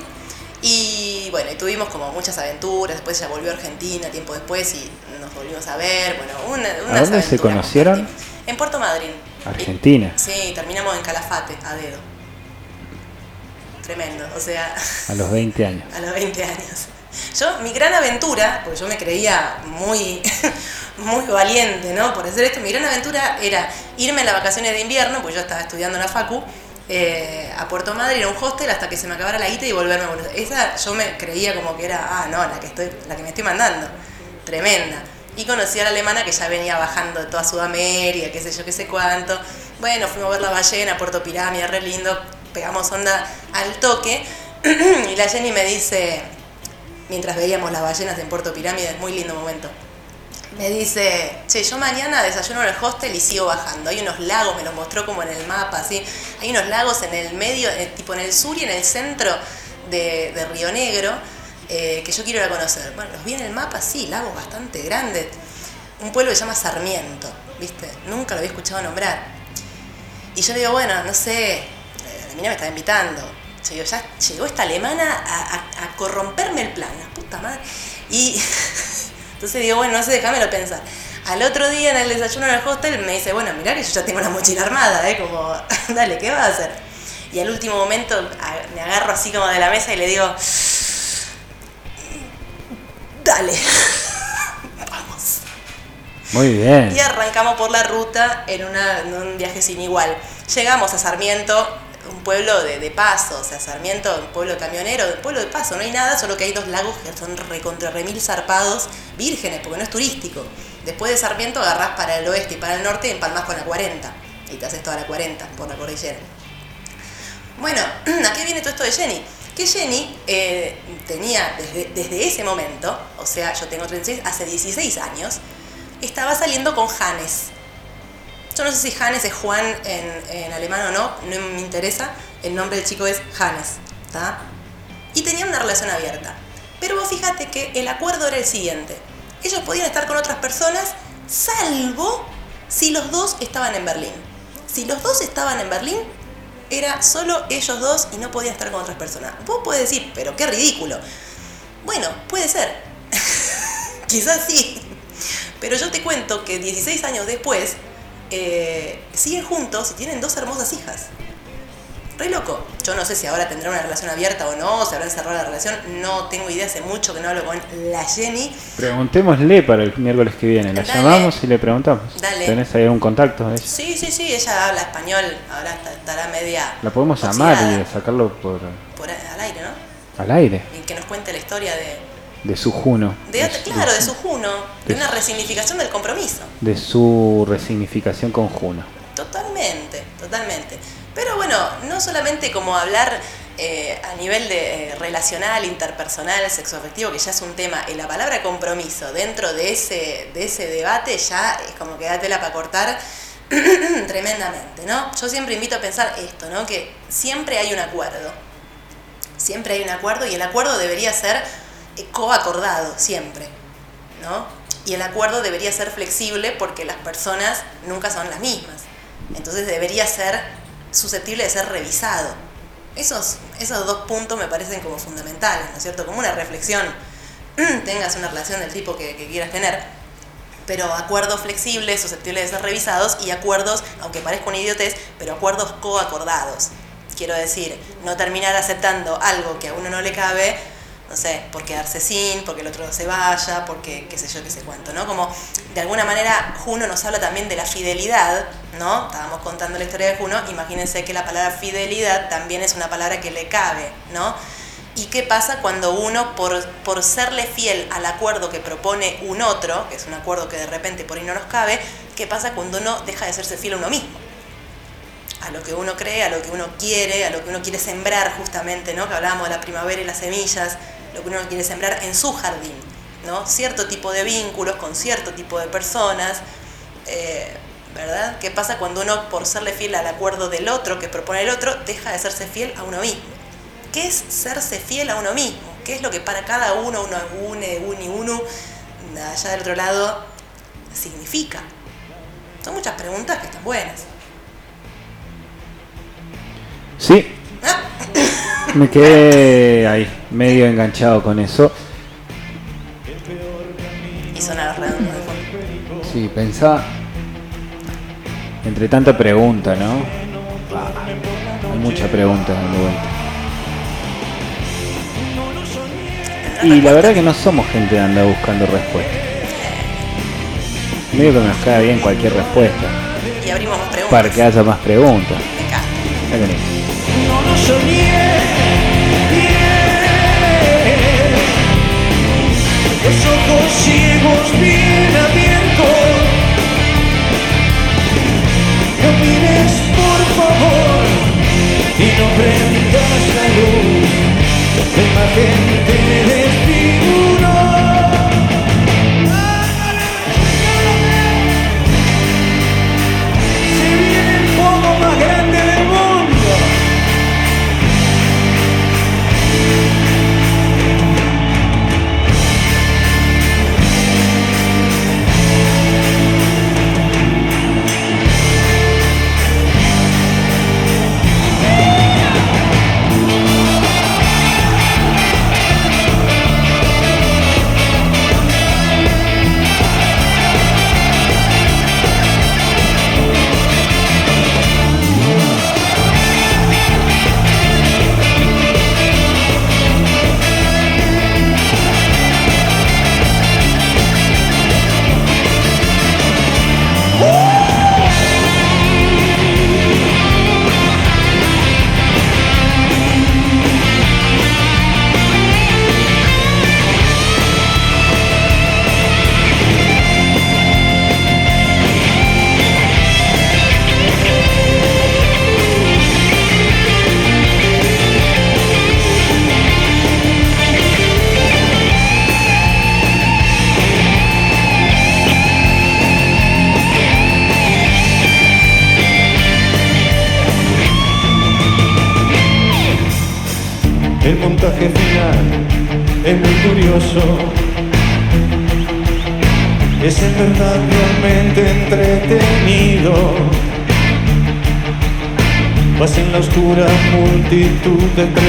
Speaker 3: Y bueno, tuvimos como muchas aventuras. Después ella volvió a Argentina tiempo después y nos volvimos a ver. Bueno, una, unas
Speaker 4: dónde se conocieron?
Speaker 3: En Puerto Madryn.
Speaker 4: Argentina.
Speaker 3: Y- sí, terminamos en Calafate, a dedo. Tremendo. O sea,
Speaker 4: A los 20 años. *laughs*
Speaker 3: a los 20 años. Yo, mi gran aventura, porque yo me creía muy, *laughs* muy valiente, ¿no? Por hacer esto, mi gran aventura era irme en las vacaciones de invierno, porque yo estaba estudiando en la Facu, eh, a Puerto Madryn, a un hostel, hasta que se me acabara la guita y volverme a Buenos. Esa yo me creía como que era, ah, no, la que, estoy, la que me estoy mandando. Tremenda. Y conocí a la alemana que ya venía bajando de toda Sudamérica, qué sé yo, qué sé cuánto. Bueno, fuimos a ver la ballena, Puerto Pirámide, re lindo, pegamos onda al toque. *clears throat* y la Jenny me dice, mientras veíamos las ballenas en Puerto Pirámide, muy lindo momento. Me dice, che, yo mañana desayuno en el hostel y sigo bajando. Hay unos lagos, me los mostró como en el mapa, así. Hay unos lagos en el medio, eh, tipo en el sur y en el centro de, de Río Negro, eh, que yo quiero ir a conocer. Bueno, los vi en el mapa, sí, lagos bastante grandes. Un pueblo que se llama Sarmiento, ¿viste? Nunca lo había escuchado nombrar. Y yo le digo, bueno, no sé, eh, la mina me está invitando. Yo digo, ya llegó esta alemana a- a corromperme el plan, la puta madre. Y *laughs* entonces digo, bueno, no sé, déjamelo pensar. Al otro día en el desayuno en el hostel me dice, bueno, mirá que yo ya tengo la mochila armada, ¿eh? Como, *laughs* dale, ¿qué vas a hacer? Y al último momento me agarro así como de la mesa y le digo, dale, *laughs* vamos.
Speaker 4: Muy bien.
Speaker 3: Y arrancamos por la ruta en, una- en un viaje sin igual. Llegamos a Sarmiento, un pueblo de, paso, o sea, Sarmiento, un pueblo camionero, un pueblo de paso, no hay nada, solo que hay dos lagos que son recontra remil zarpados, vírgenes, porque no es turístico. Después de Sarmiento agarrás para el oeste y para el norte y empalmás con la 40, y te haces toda la 40 por la cordillera. Bueno, *clears throat* ¿a qué viene todo esto de Jenny? Que Jenny eh, tenía desde, desde ese momento, o sea, yo tengo 36, hace 16 años, estaba saliendo con Hannes. Yo no sé si Hannes es Juan en, alemán o no, no me interesa. El nombre del chico es Hannes. Y tenían una relación abierta. Pero vos fíjate que el acuerdo era el siguiente. Ellos podían estar con otras personas, salvo si los dos estaban en Berlín. Si los dos estaban en Berlín, era solo ellos dos y no podían estar con otras personas. Vos podés decir, pero qué ridículo. Bueno, puede ser. *laughs* Quizás sí. Pero yo te cuento que 16 años después eh, siguen juntos y tienen dos hermosas hijas. Re loco. Yo no sé si ahora tendrán una relación abierta o no, se habrán cerrado la relación. No tengo idea, hace mucho que no hablo con la Jenny.
Speaker 4: Preguntémosle para el miércoles que viene. La
Speaker 3: Dale.
Speaker 4: llamamos y le preguntamos.
Speaker 3: Dale.
Speaker 4: ¿Tenés ahí un contacto de ella?
Speaker 3: Sí, sí, sí, ella habla español, ahora estará media.
Speaker 4: La podemos llamar y sacarlo por
Speaker 3: Por al aire, ¿no?
Speaker 4: al aire.
Speaker 3: Y que nos cuente la historia de.
Speaker 4: De su Juno.
Speaker 3: de claro, de su Juno, de una resignificación del compromiso.
Speaker 4: De su resignificación con Juno.
Speaker 3: Totalmente, totalmente. Pero bueno, no solamente como hablar eh, a nivel de eh, relacional, interpersonal, sexoafectivo, que ya es un tema, y la palabra compromiso dentro de ese, de ese debate ya es como que da tela para cortar *clears throat* tremendamente, ¿no? Yo siempre invito a pensar esto, ¿no? Que siempre hay un acuerdo. Siempre hay un acuerdo y el acuerdo debería ser coacordado, siempre, ¿no? Y el acuerdo debería ser flexible porque las personas nunca son las mismas. Entonces debería ser susceptible de ser revisado. Esos, esos dos puntos me parecen como fundamentales, ¿no es cierto? Como una reflexión, *clears throat* tengas una relación del tipo que, quieras tener. pero acuerdos flexibles, susceptibles de ser revisados y acuerdos, aunque parezca una idiotez, pero acuerdos coacordados. Quiero decir, no terminar aceptando algo que a uno no le cabe, no sé, por quedarse sin, porque el otro se vaya, porque qué sé yo, qué sé cuánto, ¿no? Como de alguna manera Juno nos habla también de la fidelidad, ¿no? Estábamos contando la historia de Juno, imagínense que la palabra fidelidad también es una palabra que le cabe, ¿no? ¿Y qué pasa cuando uno, por, por serle fiel al acuerdo que propone un otro, que es un acuerdo que de repente por ahí no nos cabe, qué pasa cuando uno deja de serse fiel a uno mismo? A lo que uno cree, a lo que uno quiere, a lo que uno quiere sembrar justamente, ¿no? Que hablábamos de la primavera y las semillas, lo que uno quiere sembrar en su jardín, ¿no? Cierto tipo de vínculos con cierto tipo de personas, eh, ¿verdad? ¿Qué pasa cuando uno, por serle fiel al acuerdo del otro que propone el otro, deja de serse fiel a uno mismo? ¿Qué es serse fiel a uno mismo? ¿Qué es lo que para cada uno, uno, une, y uno, allá del otro lado, significa? Son muchas preguntas que están buenas.
Speaker 4: Sí. Ah. Me quedé ahí, medio enganchado con eso.
Speaker 3: Y sonar redondo de fondo.
Speaker 4: Sí, pensaba. Entre tanta pregunta, ¿no? hay mucha pregunta dando vuelta. Y la verdad que no somos gente que anda buscando respuestas. Medio que nos cae bien cualquier respuesta.
Speaker 3: Y abrimos más preguntas.
Speaker 4: Para que haya más preguntas.
Speaker 3: Me
Speaker 6: Los ojos ciegos bien abiertos. No mires por favor y no prendas la luz. La imagen multitud de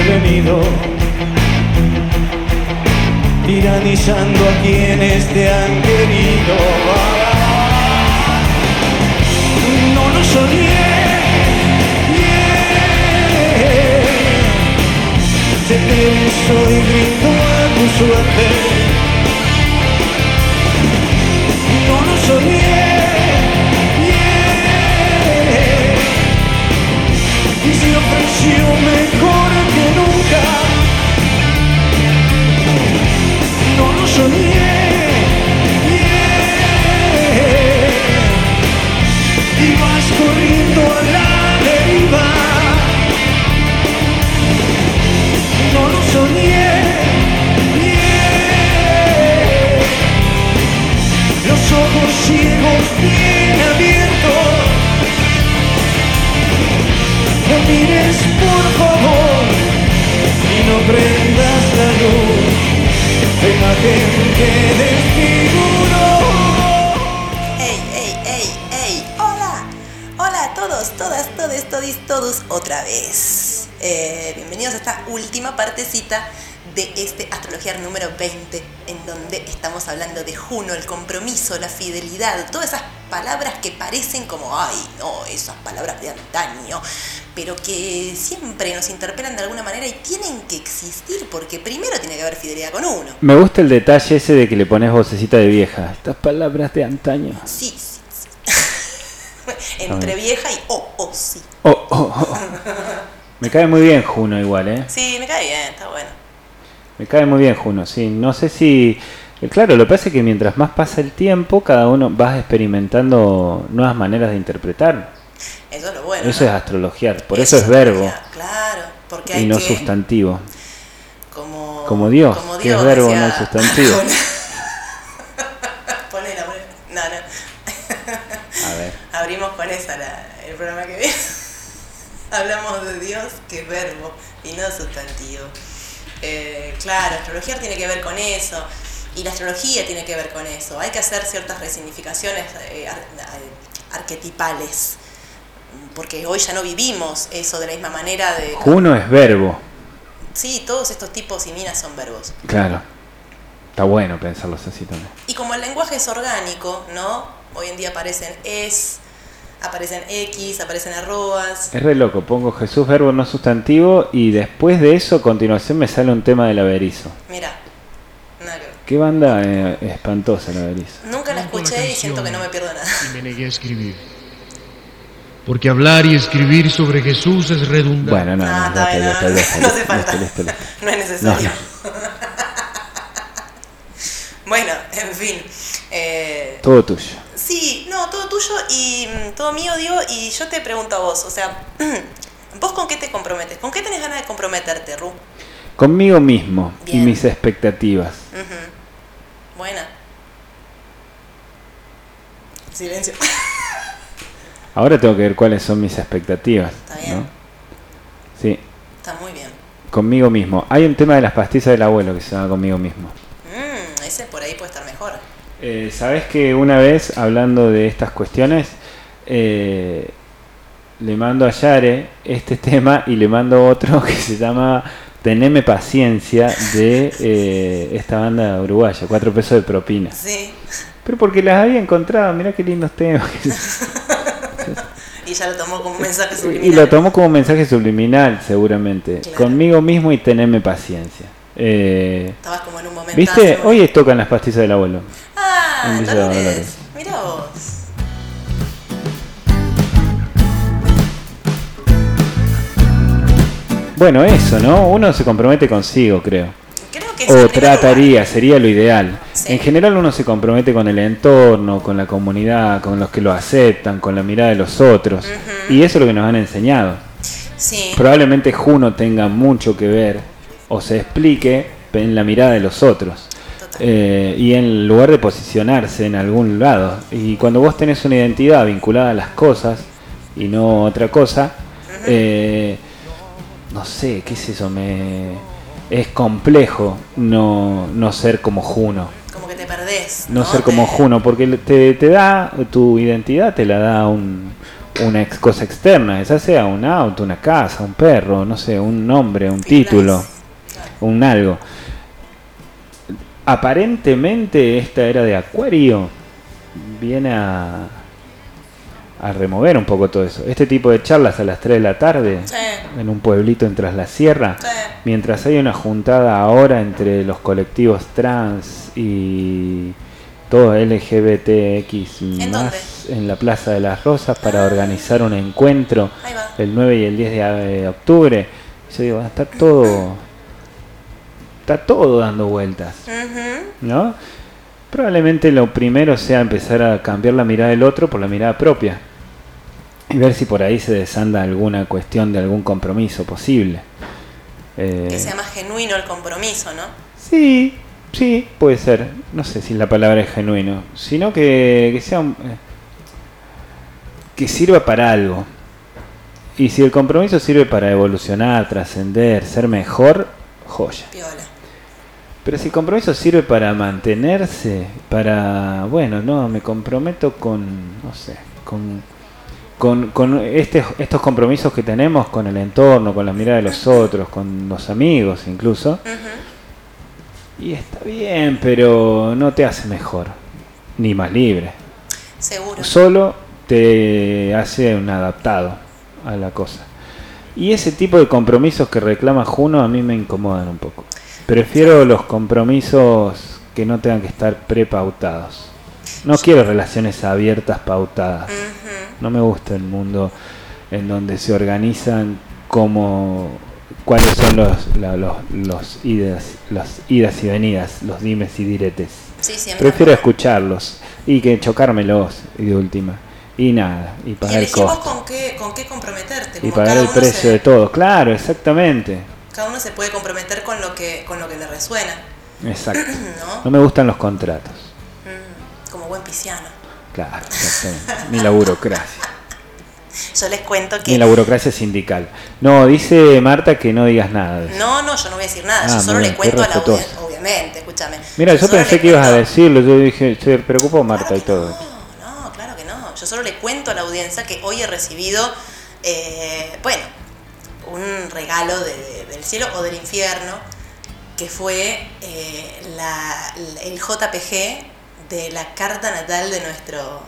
Speaker 6: y no prendas la luz desfiguró.
Speaker 3: ¡Ey, ey, ey! ¡Hola! ¡Hola a todos, todas, todos, todos, todos otra vez! Eh, bienvenidos a esta última partecita de este Astrología número 20, en donde estamos hablando de Juno, el compromiso, la fidelidad, todas esas palabras que parecen como, ay, no, esas palabras de antaño, pero que siempre nos interpelan de alguna manera y tienen que existir, porque primero tiene que haber fidelidad con uno.
Speaker 4: Me gusta el detalle ese de que le pones vocecita de vieja. Estas palabras de antaño.
Speaker 3: Sí, sí, sí. *laughs* Entre vieja y oh, oh, sí.
Speaker 4: Oh, oh, oh. Me cae muy bien Juno igual, ¿eh?
Speaker 3: Sí, me cae bien, está bueno.
Speaker 4: Me cae muy bien Juno, sí. No sé si... Claro, lo que pasa es que mientras más pasa el tiempo, cada uno va experimentando nuevas maneras de interpretar.
Speaker 3: Eso es lo bueno.
Speaker 4: Eso
Speaker 3: ¿no?
Speaker 4: es astrologiar, por eso es verbo
Speaker 3: Claro, porque hay
Speaker 4: y no
Speaker 3: que,
Speaker 4: sustantivo.
Speaker 3: como,
Speaker 4: Como Dios,
Speaker 3: como
Speaker 4: que es verbo,
Speaker 3: decía-
Speaker 4: no sustantivo. *laughs*
Speaker 3: Ponela, ponela. No, no.
Speaker 4: A ver. *laughs*
Speaker 3: Abrimos con esa la- el programa que viene. *laughs* Hablamos de Dios que es verbo y no sustantivo. Eh, claro, astrología tiene que ver con eso. Y la astrología tiene que ver con eso. Hay que hacer ciertas resignificaciones eh, ar- ar- arquetipales. Porque hoy ya no vivimos eso de la misma manera de...
Speaker 4: Juno es verbo,
Speaker 3: Sí, todos estos tipos y minas son verbos.
Speaker 4: claro. Está bueno pensarlos así también.
Speaker 3: Y como el lenguaje es orgánico, ¿no? Hoy en día aparecen es, aparecen x, aparecen arrobas.
Speaker 4: Es re loco, pongo Jesús verbo no sustantivo y después de eso a continuación me sale un tema del averizo.
Speaker 3: Mira.
Speaker 4: Qué banda eh, espantosa el averizo.
Speaker 3: Nunca la
Speaker 7: la
Speaker 3: escuché y siento que no me pierdo nada.
Speaker 7: Y me negué a escribir. Porque hablar y escribir sobre Jesús es redundante.
Speaker 4: Bueno, no,
Speaker 3: Ah,
Speaker 4: no,
Speaker 3: no, no. No es necesario.
Speaker 4: No,
Speaker 3: Bueno, en fin. eh,
Speaker 4: Todo tuyo.
Speaker 3: sí, no, todo tuyo y mm, todo mío, digo, y yo te pregunto a vos, o sea, ¿vos con qué te comprometes? ¿Con qué tenés ganas de comprometerte, Ru?
Speaker 4: Conmigo mismo y mis expectativas.
Speaker 3: Ujú. Buena. Silencio.
Speaker 4: Ahora tengo que ver cuáles son mis expectativas.
Speaker 3: Está bien.
Speaker 4: ¿no? Sí,
Speaker 3: Está muy bien.
Speaker 4: conmigo mismo. Hay un tema de las pastillas del abuelo que se llama conmigo mismo.
Speaker 3: Mm, ese por ahí puede estar mejor.
Speaker 4: Eh, Sabes que una vez, hablando de estas cuestiones, eh, le mando a Yare este *laughs* tema y le mando otro que se llama Teneme paciencia de eh, esta banda uruguaya, cuatro pesos de propina.
Speaker 3: Sí.
Speaker 4: Pero porque las había encontrado, mirá qué lindos temas. *laughs*
Speaker 3: Y ya lo tomó como un mensaje
Speaker 4: y
Speaker 3: subliminal.
Speaker 4: lo tomo como un mensaje subliminal, seguramente.
Speaker 3: Claro.
Speaker 4: Conmigo mismo y teneme paciencia. Eh,
Speaker 3: Estabas como en un momento.
Speaker 4: ¿Viste? Hoy tocan las pastillas del abuelo.
Speaker 3: Ah, Dolores. Mira vos.
Speaker 4: Bueno, eso, ¿no? Uno se compromete consigo, creo.
Speaker 3: Que
Speaker 4: O trataría, sería lo ideal.
Speaker 3: Sí.
Speaker 4: En general uno se compromete con el entorno, con la comunidad, con los que lo aceptan, con la mirada de los otros. Y eso es lo que nos han enseñado.
Speaker 3: Sí.
Speaker 4: Probablemente Juno tenga mucho que ver o se explique en la mirada de los otros. Eh, y en lugar de posicionarse en algún lado. Y cuando vos tenés una identidad vinculada a las cosas y no otra cosa, eh, no sé, ¿qué es eso? Me, es complejo no, no ser como Juno.
Speaker 3: Como que te perdés.
Speaker 4: No ser como Juno, porque te, te da tu identidad, te la da un, una ex- cosa externa, ya sea un auto, una casa, un perro, no sé, un nombre, un título,
Speaker 3: Claro.
Speaker 4: un algo. Aparentemente esta era de Acuario viene a, a remover un poco todo eso. Este tipo de charlas a las 3 de la tarde
Speaker 3: Sí.
Speaker 4: en un pueblito en Tras la Sierra,
Speaker 3: Sí.
Speaker 4: mientras hay una juntada ahora entre los colectivos trans y todo LGBTX
Speaker 3: ¿En
Speaker 4: más en la Plaza de las Rosas para organizar un encuentro el 9 y el 10 de eh, octubre. Yo digo, está todo está todo dando vueltas. ¿no? Probablemente lo primero sea empezar a cambiar la mirada del otro por la mirada propia y ver si por ahí se desanda alguna cuestión de algún compromiso posible. Eh,
Speaker 3: Que sea más genuino el compromiso, ¿no?
Speaker 4: Sí, sí, puede ser. No sé si la palabra es genuino, sino que, que sea un- eh, que sirva para algo. Y si el compromiso sirve para evolucionar, trascender, ser mejor, joya.
Speaker 3: Piola.
Speaker 4: Pero si el compromiso sirve para mantenerse, para, bueno, no, me comprometo con, no sé, con, con, con este, estos compromisos que tenemos con el entorno, con la mirada de los otros, con los amigos incluso. Y está bien, pero no te hace mejor, ni más libre.
Speaker 3: Seguro.
Speaker 4: Solo te hace un adaptado a la cosa. Y ese tipo de compromisos que reclama Juno a mí me incomodan un poco. Prefiero los compromisos que no tengan que estar prepautados. No quiero relaciones abiertas pautadas. No me gusta el mundo en donde se organizan como cuáles son los, la- los, los idas, las idas y venidas, los dimes y diretes.
Speaker 3: Sí.
Speaker 4: Prefiero escucharlos y que chocármelos y de última. Y nada, y
Speaker 3: Y
Speaker 4: pagar el
Speaker 3: elegir vos
Speaker 4: costo.
Speaker 3: con qué, con qué comprometerte.
Speaker 4: Y pagar el precio
Speaker 3: se-
Speaker 4: de todo. Claro, exactamente.
Speaker 3: Cada uno se puede comprometer con lo que, con lo que le resuena,
Speaker 4: Exacto. *clears throat*
Speaker 3: ¿no?
Speaker 4: No me gustan los contratos.
Speaker 3: Mm, como buen pisciano.
Speaker 4: Claro, exactamente. Ni la burocracia. *laughs*
Speaker 3: Yo les cuento
Speaker 4: Ni
Speaker 3: que.
Speaker 4: la burocracia sindical. No, dice Marta que no digas nada de eso.
Speaker 3: No, no, yo no voy a decir nada.
Speaker 4: Ah,
Speaker 3: yo
Speaker 4: muy
Speaker 3: solo
Speaker 4: bien,
Speaker 3: le cuento a la audiencia. Obviamente, escúchame.
Speaker 4: Mira, yo pensé que ibas a decirlo. Yo dije, se preocupó Marta
Speaker 3: Claro
Speaker 4: y todo.
Speaker 3: No, no, claro que no. Yo solo le cuento a la audiencia que hoy he recibido, eh, bueno, un regalo de- del cielo o del infierno, que fue eh, la- el JPG de la carta natal de nuestro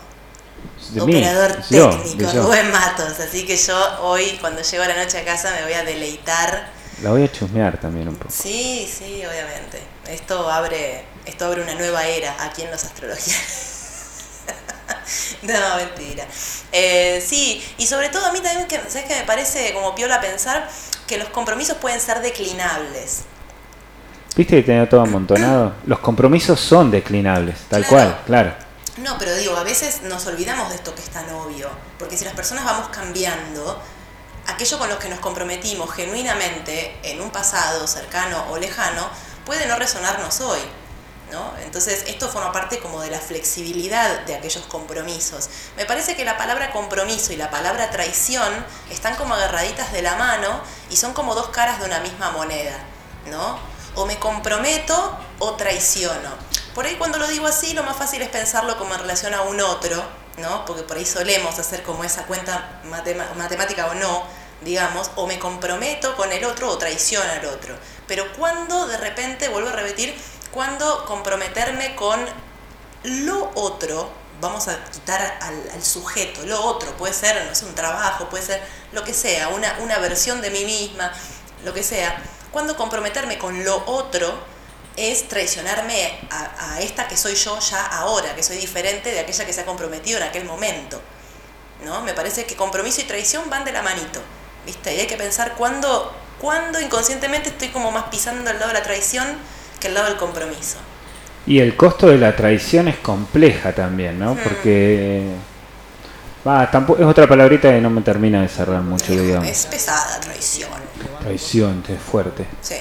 Speaker 4: De
Speaker 3: operador técnico,
Speaker 4: yo.
Speaker 3: Rubén Matos. Así que yo hoy, cuando llego a la noche a casa, me voy a deleitar.
Speaker 4: La voy a chusmear también un poco.
Speaker 3: Sí, sí, obviamente. Esto abre, esto abre una nueva era aquí en los astrología. *laughs* no, mentira. Eh, sí, y sobre todo a mí también, que, ¿sabes que Me parece como piola pensar que los compromisos pueden ser declinables.
Speaker 4: ¿Viste que tenía todo amontonado? *clears throat* Los compromisos son declinables, tal
Speaker 3: Claro.
Speaker 4: cual, claro.
Speaker 3: No, pero digo, a veces nos olvidamos de esto que es tan obvio, porque si las personas vamos cambiando, aquello con lo que nos comprometimos genuinamente en un pasado cercano o lejano puede no resonarnos hoy. Entonces, esto forma parte como de la flexibilidad de aquellos compromisos. Me parece que la palabra compromiso y la palabra traición están como agarraditas de la mano y son como dos caras de una misma moneda, ¿no? O me comprometo o traiciono. Por ahí cuando lo digo así, lo más fácil es pensarlo como en relación a un otro, ¿no? Porque por ahí solemos hacer como esa cuenta matemática o no, digamos, o me comprometo con el otro o traiciono al otro. Pero cuando de repente, vuelvo a repetir, cuando comprometerme con lo otro, vamos a quitar al, sujeto, lo otro, puede ser, no sé, un trabajo, puede ser lo que sea, una, una versión de mí misma, lo que sea. Cuando comprometerme con lo otro es traicionarme a, a esta que soy yo ya ahora, que soy diferente de aquella que se ha comprometido en aquel momento. ¿no? Me parece que compromiso y traición van de la manito, ¿viste? Y hay que pensar cuándo, cuándo inconscientemente estoy como más pisando al lado de la traición que al lado del compromiso.
Speaker 4: Y el costo de la traición es compleja también, ¿no? Porque... Va, tampoco, es otra palabrita que no me termina de cerrar mucho, digamos.
Speaker 3: Es pesada traición.
Speaker 4: Traición, es fuerte.
Speaker 3: Sí.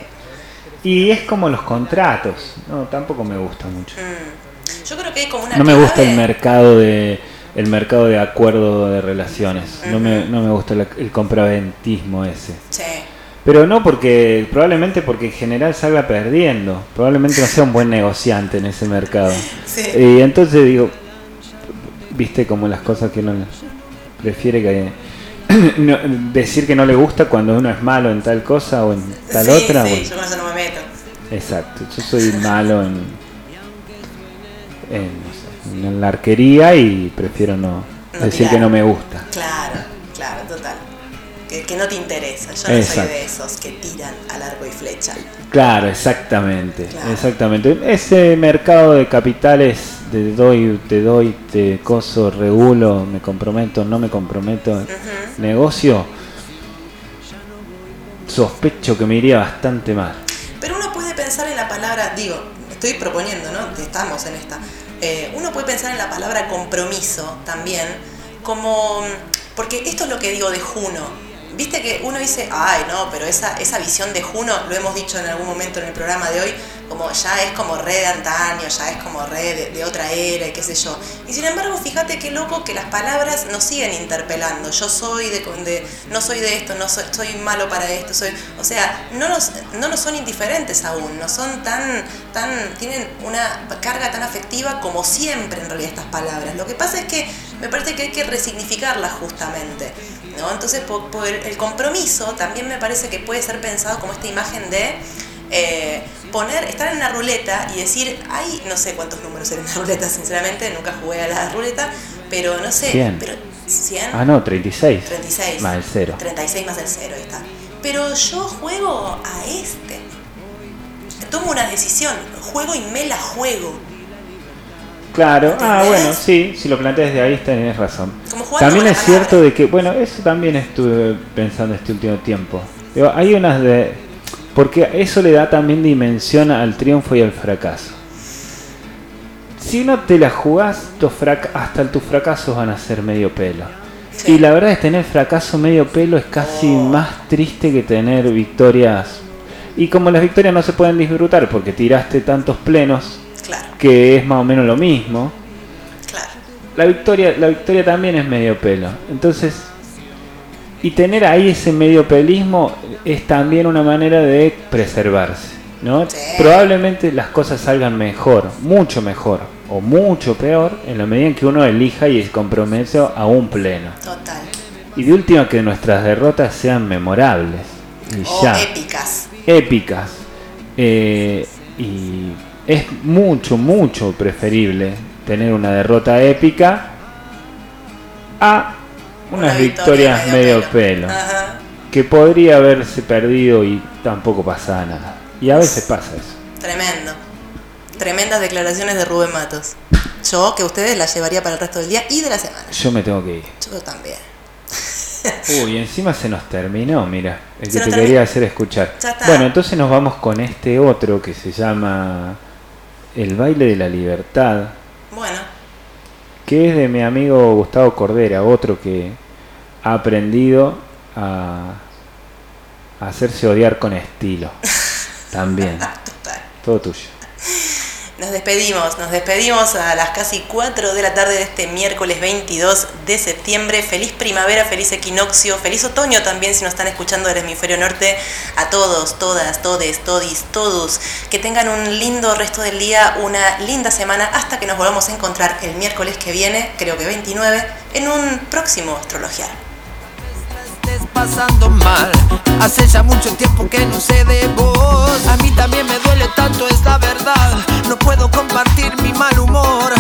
Speaker 4: Y es como los contratos. No, tampoco me gusta mucho.
Speaker 3: Mm. Yo creo que hay como una
Speaker 4: No me gusta el mercado de el mercado de acuerdo de relaciones. No me, no me gusta la- el compraventismo ese.
Speaker 3: Sí.
Speaker 4: Pero no porque, probablemente porque en general salga perdiendo. Probablemente no sea un buen negociante en ese mercado. *laughs*
Speaker 3: Sí.
Speaker 4: Y entonces digo, viste como las cosas que uno prefiere que *coughs* no- decir que no le gusta cuando uno es malo en tal cosa o en tal
Speaker 3: sí,
Speaker 4: otra.
Speaker 3: sí,
Speaker 4: bueno,
Speaker 3: yo con eso no me meto.
Speaker 4: Exacto, yo soy malo en, en, no sé, en la arquería y prefiero no,
Speaker 3: No
Speaker 4: decir que no me gusta.
Speaker 3: Claro. Que, que no te interesa. Yo no
Speaker 4: Exacto.
Speaker 3: soy de esos que tiran al arco y flecha.
Speaker 4: Claro, exactamente,
Speaker 3: Claro.
Speaker 4: exactamente. Ese mercado de capitales de doy, te doy, te coso, regulo, me comprometo, no me comprometo,
Speaker 3: Ujú.
Speaker 4: negocio, sospecho que me iría bastante mal.
Speaker 3: Pero uno puede pensar en la palabra, digo, estoy proponiendo, ¿no? Estamos en esta. Eh, uno puede pensar en la palabra compromiso también, como. Porque esto es lo que digo de Juno. Viste que uno dice, ay, no, pero esa, esa visión de Juno, lo hemos dicho en algún momento en el programa de hoy, como ya es como re de antaño, ya es como re de, otra era y qué sé yo. Y sin embargo, fíjate qué loco que las palabras nos siguen interpelando. Yo soy de, de no soy de esto, no soy, soy malo para esto, soy, o sea, no nos, no son indiferentes aún, no son tan, tan, tienen una carga tan afectiva como siempre en realidad estas palabras. Lo que pasa es que me parece que hay que resignificarlas justamente. ¿No? Entonces, por, por el, compromiso también me parece que puede ser pensado como esta imagen de eh, poner, estar en una ruleta y decir, ay, no sé cuántos números en una ruleta, sinceramente, nunca jugué a la ruleta, pero no sé,
Speaker 4: 100.
Speaker 3: pero 100,
Speaker 4: Ah, no, 36.
Speaker 3: 36.
Speaker 4: Más el cero.
Speaker 3: 36 más el 0, ahí está. Pero yo juego a este. Tomo una decisión, juego y me la juego.
Speaker 4: Claro, ah, bueno, sí, si lo planteas desde ahí tenés razón. También es cierto
Speaker 3: palabra.
Speaker 4: de que, bueno, eso también estuve pensando este último tiempo. Digo, hay unas de... Porque eso le da también dimensión al triunfo y al fracaso. Si no te la jugás, hasta tus fracasos van a ser medio pelo.
Speaker 3: Sí.
Speaker 4: Y la verdad es tener fracaso medio pelo es casi
Speaker 3: Oh.
Speaker 4: más triste que tener victorias. Y como las victorias no se pueden disfrutar porque tiraste tantos plenos, que es más o menos lo mismo,
Speaker 3: claro.
Speaker 4: la victoria, la victoria también es medio pelo. Entonces, y tener ahí ese medio pelismo es también una manera de preservarse. ¿no?
Speaker 3: Sí.
Speaker 4: Probablemente las cosas salgan mejor, mucho mejor, o mucho peor, en la medida en que uno elija y se compromete a un pleno.
Speaker 3: Total.
Speaker 4: Y de última que nuestras derrotas sean memorables. Y
Speaker 3: O
Speaker 4: ya
Speaker 3: épicas.
Speaker 4: épicas. Eh, y es mucho, mucho preferible tener una derrota épica a unas
Speaker 3: Una victoria
Speaker 4: victorias medio pelo.
Speaker 3: Ajá.
Speaker 4: Que podría haberse perdido y tampoco pasaba nada. Y a veces pasa eso.
Speaker 3: Tremendo. Tremendas declaraciones de Rubén Matos. Yo, que ustedes las llevaría para el resto del día y de la semana.
Speaker 4: Yo me tengo que ir.
Speaker 3: Yo también. *laughs*
Speaker 4: Uy, encima se nos terminó, mira, el
Speaker 3: Se
Speaker 4: que te quería hacer escuchar.
Speaker 3: Ya está.
Speaker 4: Bueno, entonces nos vamos con este otro que se llama El baile de la libertad.
Speaker 3: Bueno,
Speaker 4: que es de mi amigo Gustavo Cordera, otro que ha aprendido a, hacerse odiar con estilo. *laughs* También,
Speaker 3: total.
Speaker 4: todo tuyo.
Speaker 3: Nos despedimos, nos despedimos a las casi 4 de la tarde de este miércoles 22 de septiembre. Feliz primavera, feliz equinoccio, feliz otoño también si nos están escuchando del hemisferio norte. A todos, todas, todes, todis, todos. Que tengan un lindo resto del día, una linda semana hasta que nos volvamos a encontrar el miércoles que viene, creo que 29, en un próximo astrologial
Speaker 5: pasando mal. Hace ya mucho tiempo que no sé de vos. A mí también me duele tanto, es la verdad. No puedo compartir mi mal humor.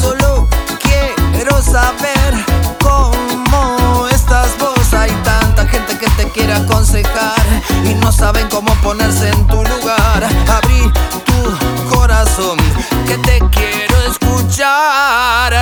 Speaker 5: Solo quiero saber cómo estás vos. Hay tanta gente que te quiere aconsejar y no saben cómo ponerse en tu lugar. Abrí tu corazón, que te quiero escuchar.